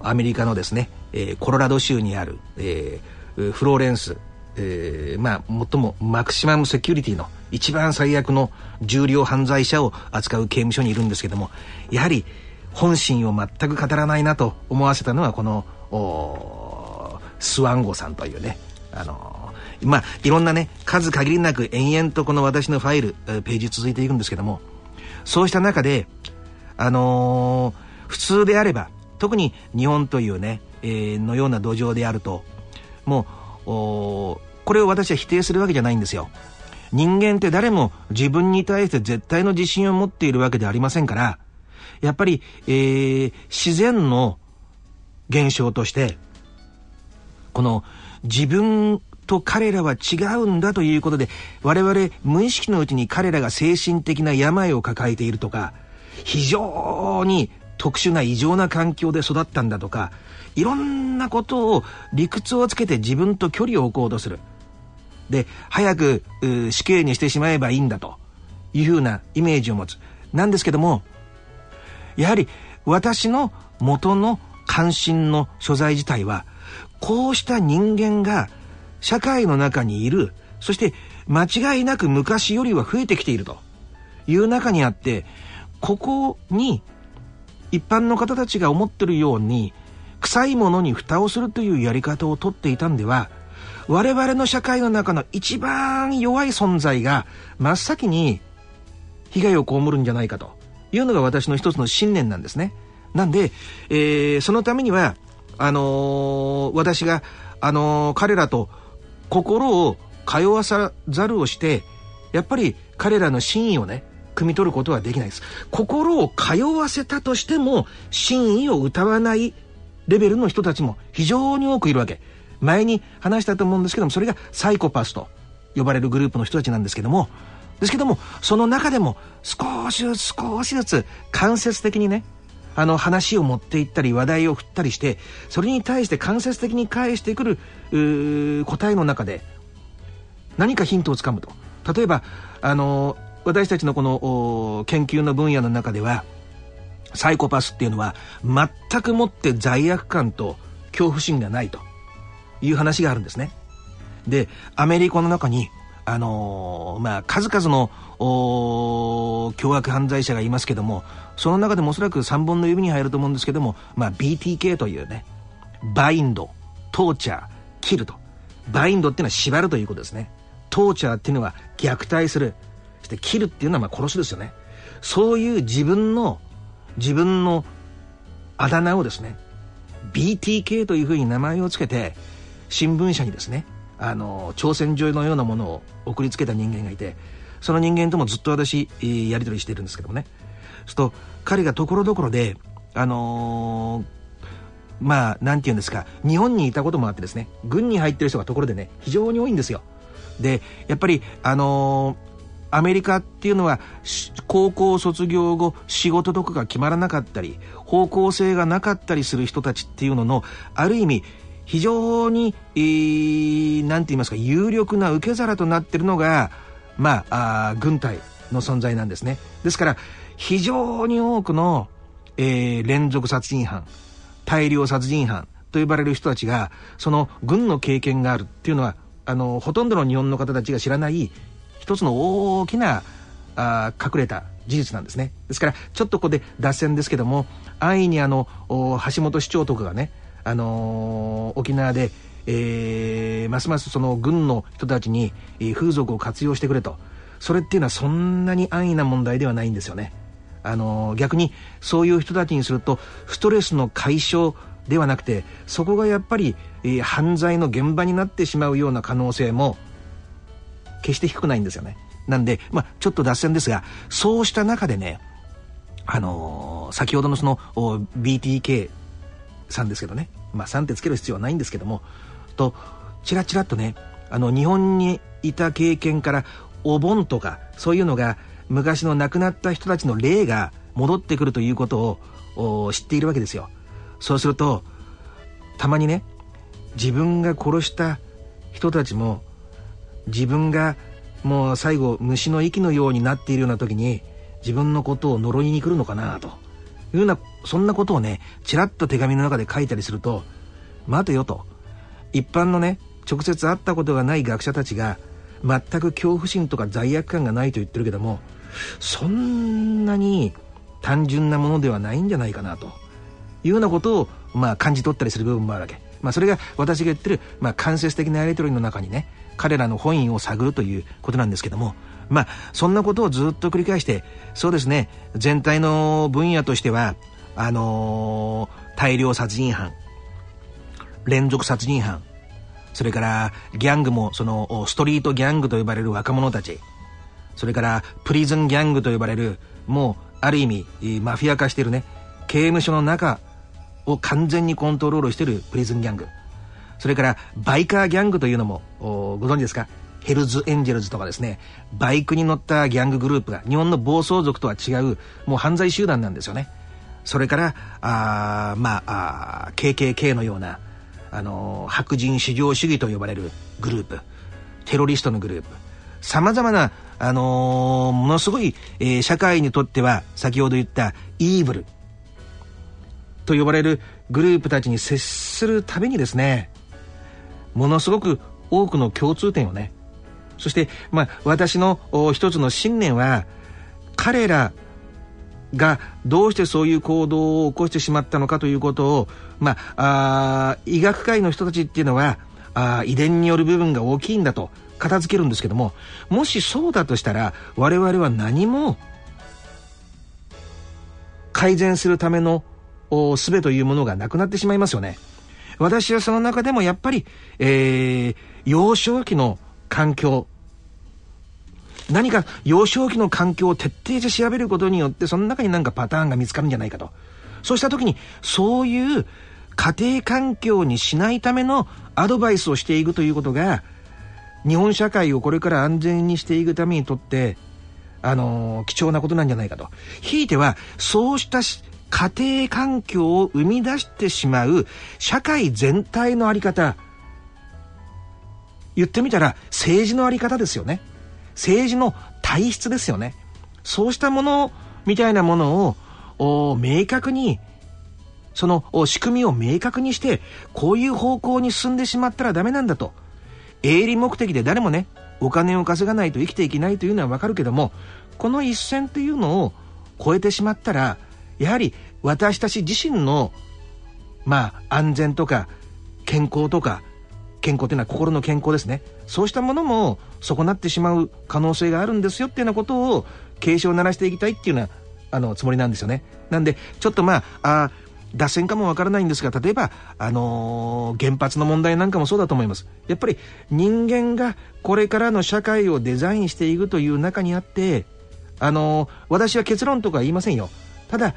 アメリカのですね、えー、コロラド州にある、えー、フローレンス、えー、まあ最もマクシマムセキュリティの一番最悪の重量犯罪者を扱う刑務所にいるんですけども。やはり本心を全く語らないなと思わせたのはこのスワンゴさんというね、あのー、まあ、いろんなね、数限りなく延々とこの私のファイル、ページ続いていくんですけども、そうした中で、あのー、普通であれば、特に日本というね、えー、のような土壌であると、もう、これを私は否定するわけじゃないんですよ。人間って誰も自分に対して絶対の自信を持っているわけではありませんから、やっぱり、えー、自然の現象としてこの自分と彼らは違うんだということで我々無意識のうちに彼らが精神的な病を抱えているとか非常に特殊な異常な環境で育ったんだとかいろんなことを理屈をつけて自分と距離を置こうとする。で早く死刑にしてしまえばいいんだというふうなイメージを持つ。なんですけどもやはり私の元の関心の所在自体は、こうした人間が社会の中にいる、そして間違いなく昔よりは増えてきているという中にあって、ここに一般の方たちが思ってるように、臭いものに蓋をするというやり方をとっていたんでは、我々の社会の中の一番弱い存在が真っ先に被害を被るんじゃないかというのが私の一つの信念なんですね。なんで、えー、そのためには、あのー、私が、あのー、彼らと心を通わさざるをして、やっぱり彼らの真意をね、汲み取ることはできないです。心を通わせたとしても、真意を歌わないレベルの人たちも非常に多くいるわけ。前に話したと思うんですけども、それがサイコパスと呼ばれるグループの人たちなんですけども、ですけども、その中でも少しずつ少しずつ間接的にね、あの話を持っていったり話題を振ったりして、それに対して間接的に返してくる答えの中で何かヒントをつかむと。例えば、あの、私たちのこの研究の分野の中では、サイコパスっていうのは全くもって罪悪感と恐怖心がないという話があるんですね。で、アメリカの中に、あのー、まあ、数々の凶悪犯罪者がいますけども、その中でもおそらく3本の指に入ると思うんですけども、まあ、BTK というね、バインド、トーチャー、キルと。バインドっていうのは縛るということですね。トーチャーっていうのは虐待する。そしてキルっていうのはまあ殺すですよね。そういう自分の、自分のあだ名をですね、BTK というふうに名前を付けて、新聞社にですね、あの、挑戦状のようなものを送りつけた人間がいて、その人間ともずっと私、やり取りしているんですけどもね。すると、彼がところどころで、あのー、まあ、なんて言うんですか、日本にいたこともあってですね、軍に入ってる人がところでね、非常に多いんですよ。で、やっぱり、あのーアメリカっていうのは高校卒業後仕事とかが決まらなかったり方向性がなかったりする人たちっていうののある意味非常に、えー、なんて言いますか、有力な受け皿となってるのが、まあ、あ軍隊の存在なんですね。ですから、非常に多くの、えー、連続殺人犯、大量殺人犯と呼ばれる人たちが、その軍の経験があるっていうのは、あの、ほとんどの日本の方たちが知らない一つの大きなあ隠れた事実なんですね。ですから、ちょっとここで脱線ですけども、安易にあの、橋本市長とかがね、あのー、沖縄で、えー、ますますその軍の人たちに、風俗を活用してくれと。それっていうのはそんなに安易な問題ではないんですよね。あの、逆にそういう人たちにするとストレスの解消ではなくてそこがやっぱり、えー、犯罪の現場になってしまうような可能性も決して低くないんですよね。なんで、まあ、ちょっと脱線ですがそうした中でねあのー、先ほどのその BTK さんですけどね、まあ、3ってつける必要はないんですけどもとちらちらっとねあの日本にいた経験からお盆とかそういうのが昔の亡くなった人たちの霊が戻ってくるということを知っているわけですよ。そうするとたまにね自分が殺した人たちも自分がもう最後虫の息のようになっているような時に自分のことを呪いに来るのかなと。いうようなそんなことをねちらっと手紙の中で書いたりすると待てよと。一般のね直接会ったことがない学者たちが全く恐怖心とか罪悪感がないと言ってるけどもそんなに単純なものではないんじゃないかなというようなことを、まあ、感じ取ったりする部分もあるわけ。まあ、それが私が言ってる、まあ、間接的なやり取りの中にね彼らの本意を探るということなんですけどもまあそんなことをずっと繰り返してそうですね全体の分野としてはあのー、大量殺人犯連続殺人犯それからギャングもそのストリートギャングと呼ばれる若者たちそれからプリズンギャングと呼ばれるもうある意味マフィア化してるね。刑務所の中を完全にコントロールしてるプリズンギャングそれからバイカーギャングというのもご存知ですか？ヘルズエンジェルズとかですね。バイクに乗ったギャンググループが日本の暴走族とは違うもう犯罪集団なんですよね。それからあまああ KKK のようなあの白人至上主義と呼ばれるグループ。テロリストのグループ。さまざまな、あのー、ものすごい、えー、社会にとっては先ほど言ったイーブルと呼ばれるグループたちに接するたびにですねものすごく多くの共通点をねそして、まあ、私の一つの信念は彼らがどうしてそういう行動を起こしてしまったのかということを、まあ、あ医学界の人たちっていうのはあ遺伝による部分が大きいんだと。片付けるんですけどももしそうだとしたら我々は何も改善するための術というものがなくなってしまいますよね。私はその中でもやっぱり、えー、幼少期の環境、何か幼少期の環境を徹底して調べることによって、その中になんかパターンが見つかるんじゃないかと。そうした時に、そういう家庭環境にしないためのアドバイスをしていくということが、日本社会をこれから安全にしていくためにとって、あのー、貴重なことなんじゃないかと。ひいては、そうした家庭環境を生み出してしまう社会全体のあり方。言ってみたら政治のあり方ですよね。政治の体質ですよね。そうしたものみたいなものを明確にその仕組みを明確にしてこういう方向に進んでしまったらダメなんだと営利目的で誰もねお金を稼がないと生きていけないというのはわかるけどもこの一線というのを超えてしまったらやはり私たち自身のまあ安全とか健康とか健康というのは心の健康ですね。そうしたものも損なってしまう可能性があるんですよっていうようなことを警鐘を鳴らしていきたいっていうようなあのつもりなんですよね。なんでちょっとまああ脱線かもわからないんですが例えば、あのー、原発の問題なんかもそうだと思います。やっぱり人間がこれからの社会をデザインしていくという中にあってあのー、私は結論とか言いませんよ。ただ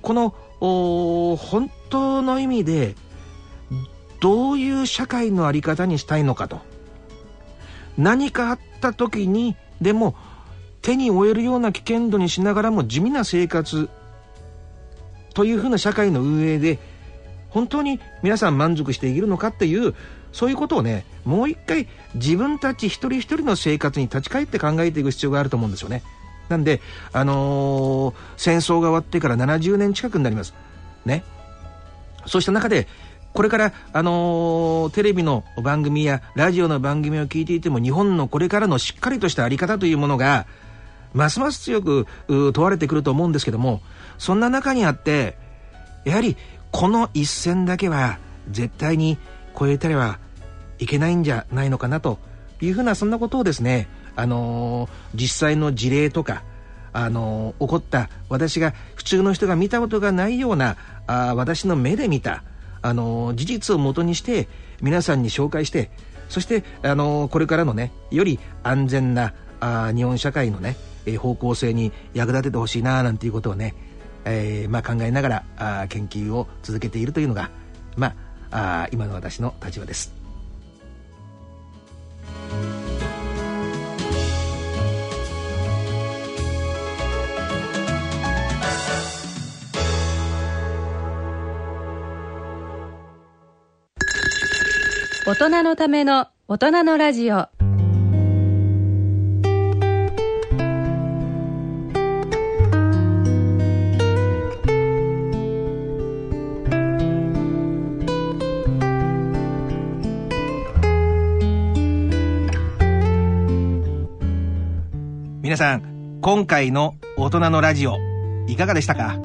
この本当の意味でどういう社会の在り方にしたいのかと。何かあった時にでも手に負えるような危険度にしながらも地味な生活というふうな社会の運営で本当に皆さん満足していけるのかっていうそういうことをねもう一回自分たち一人一人の生活に立ち返って考えていく必要があると思うんですよね。なんで、あのー、戦争が終わってから70年近くになります。ね。そうした中で、これから、あのー、テレビの番組やラジオの番組を聞いていても、日本のこれからのしっかりとしたあり方というものが、ますます強く問われてくると思うんですけども、そんな中にあって、やはりこの一線だけは絶対に超えたりはいけないんじゃないのかなというふうなそんなことをですね、あのー、実際の事例とか、あのー、起こった私が普通の人が見たことがないようなあ私の目で見た、あのー、事実をもとにして皆さんに紹介してそして、あのこれからのねより安全なあ日本社会のね、え方向性に役立ててほしいななんていうことをね、えまあ、考えながらあ研究を続けているというのが、まあ、あ今の私の立場です。大人のための大人のラジオさん今回の大人のラジオいかがでしたか？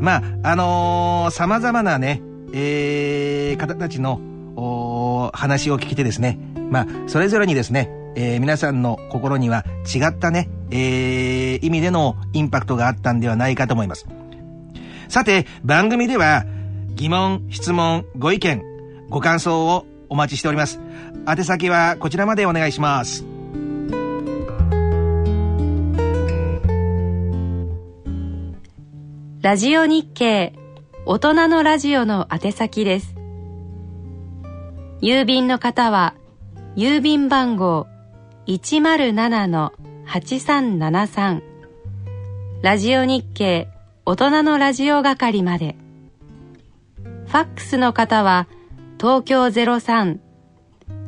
まああのー、様々なね、えー、方たちの話を聞けてですね、まあ、それぞれにですね、えー、皆さんの心には違ったね、えー、意味でのインパクトがあったんではないかと思います。さて、番組では疑問、質問、ご意見、ご感想をお待ちしております。宛先はこちらまでお願いします。ラジオ日経大人のラジオの宛先です。郵便の方は、郵便番号107-8373ラジオ日経大人のラジオ係まで。ファックスの方は、東京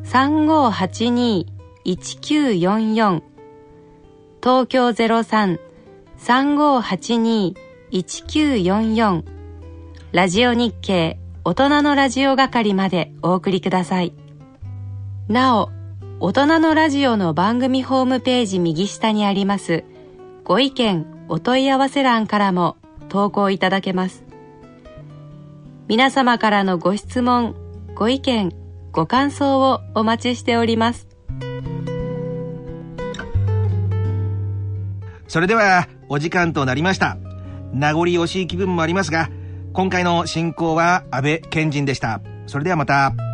03-3582-1944東京03-3582-1944ラジオ日経大人のラジオ係までお送りください。なお、大人のラジオの番組ホームページ右下にありますご意見お問い合わせ欄からも投稿いただけます。皆様からのご質問、ご意見、ご感想をお待ちしております。それではお時間となりました。名残惜しい気分もありますが、今回の進行は安倍賢人でした。それではまた。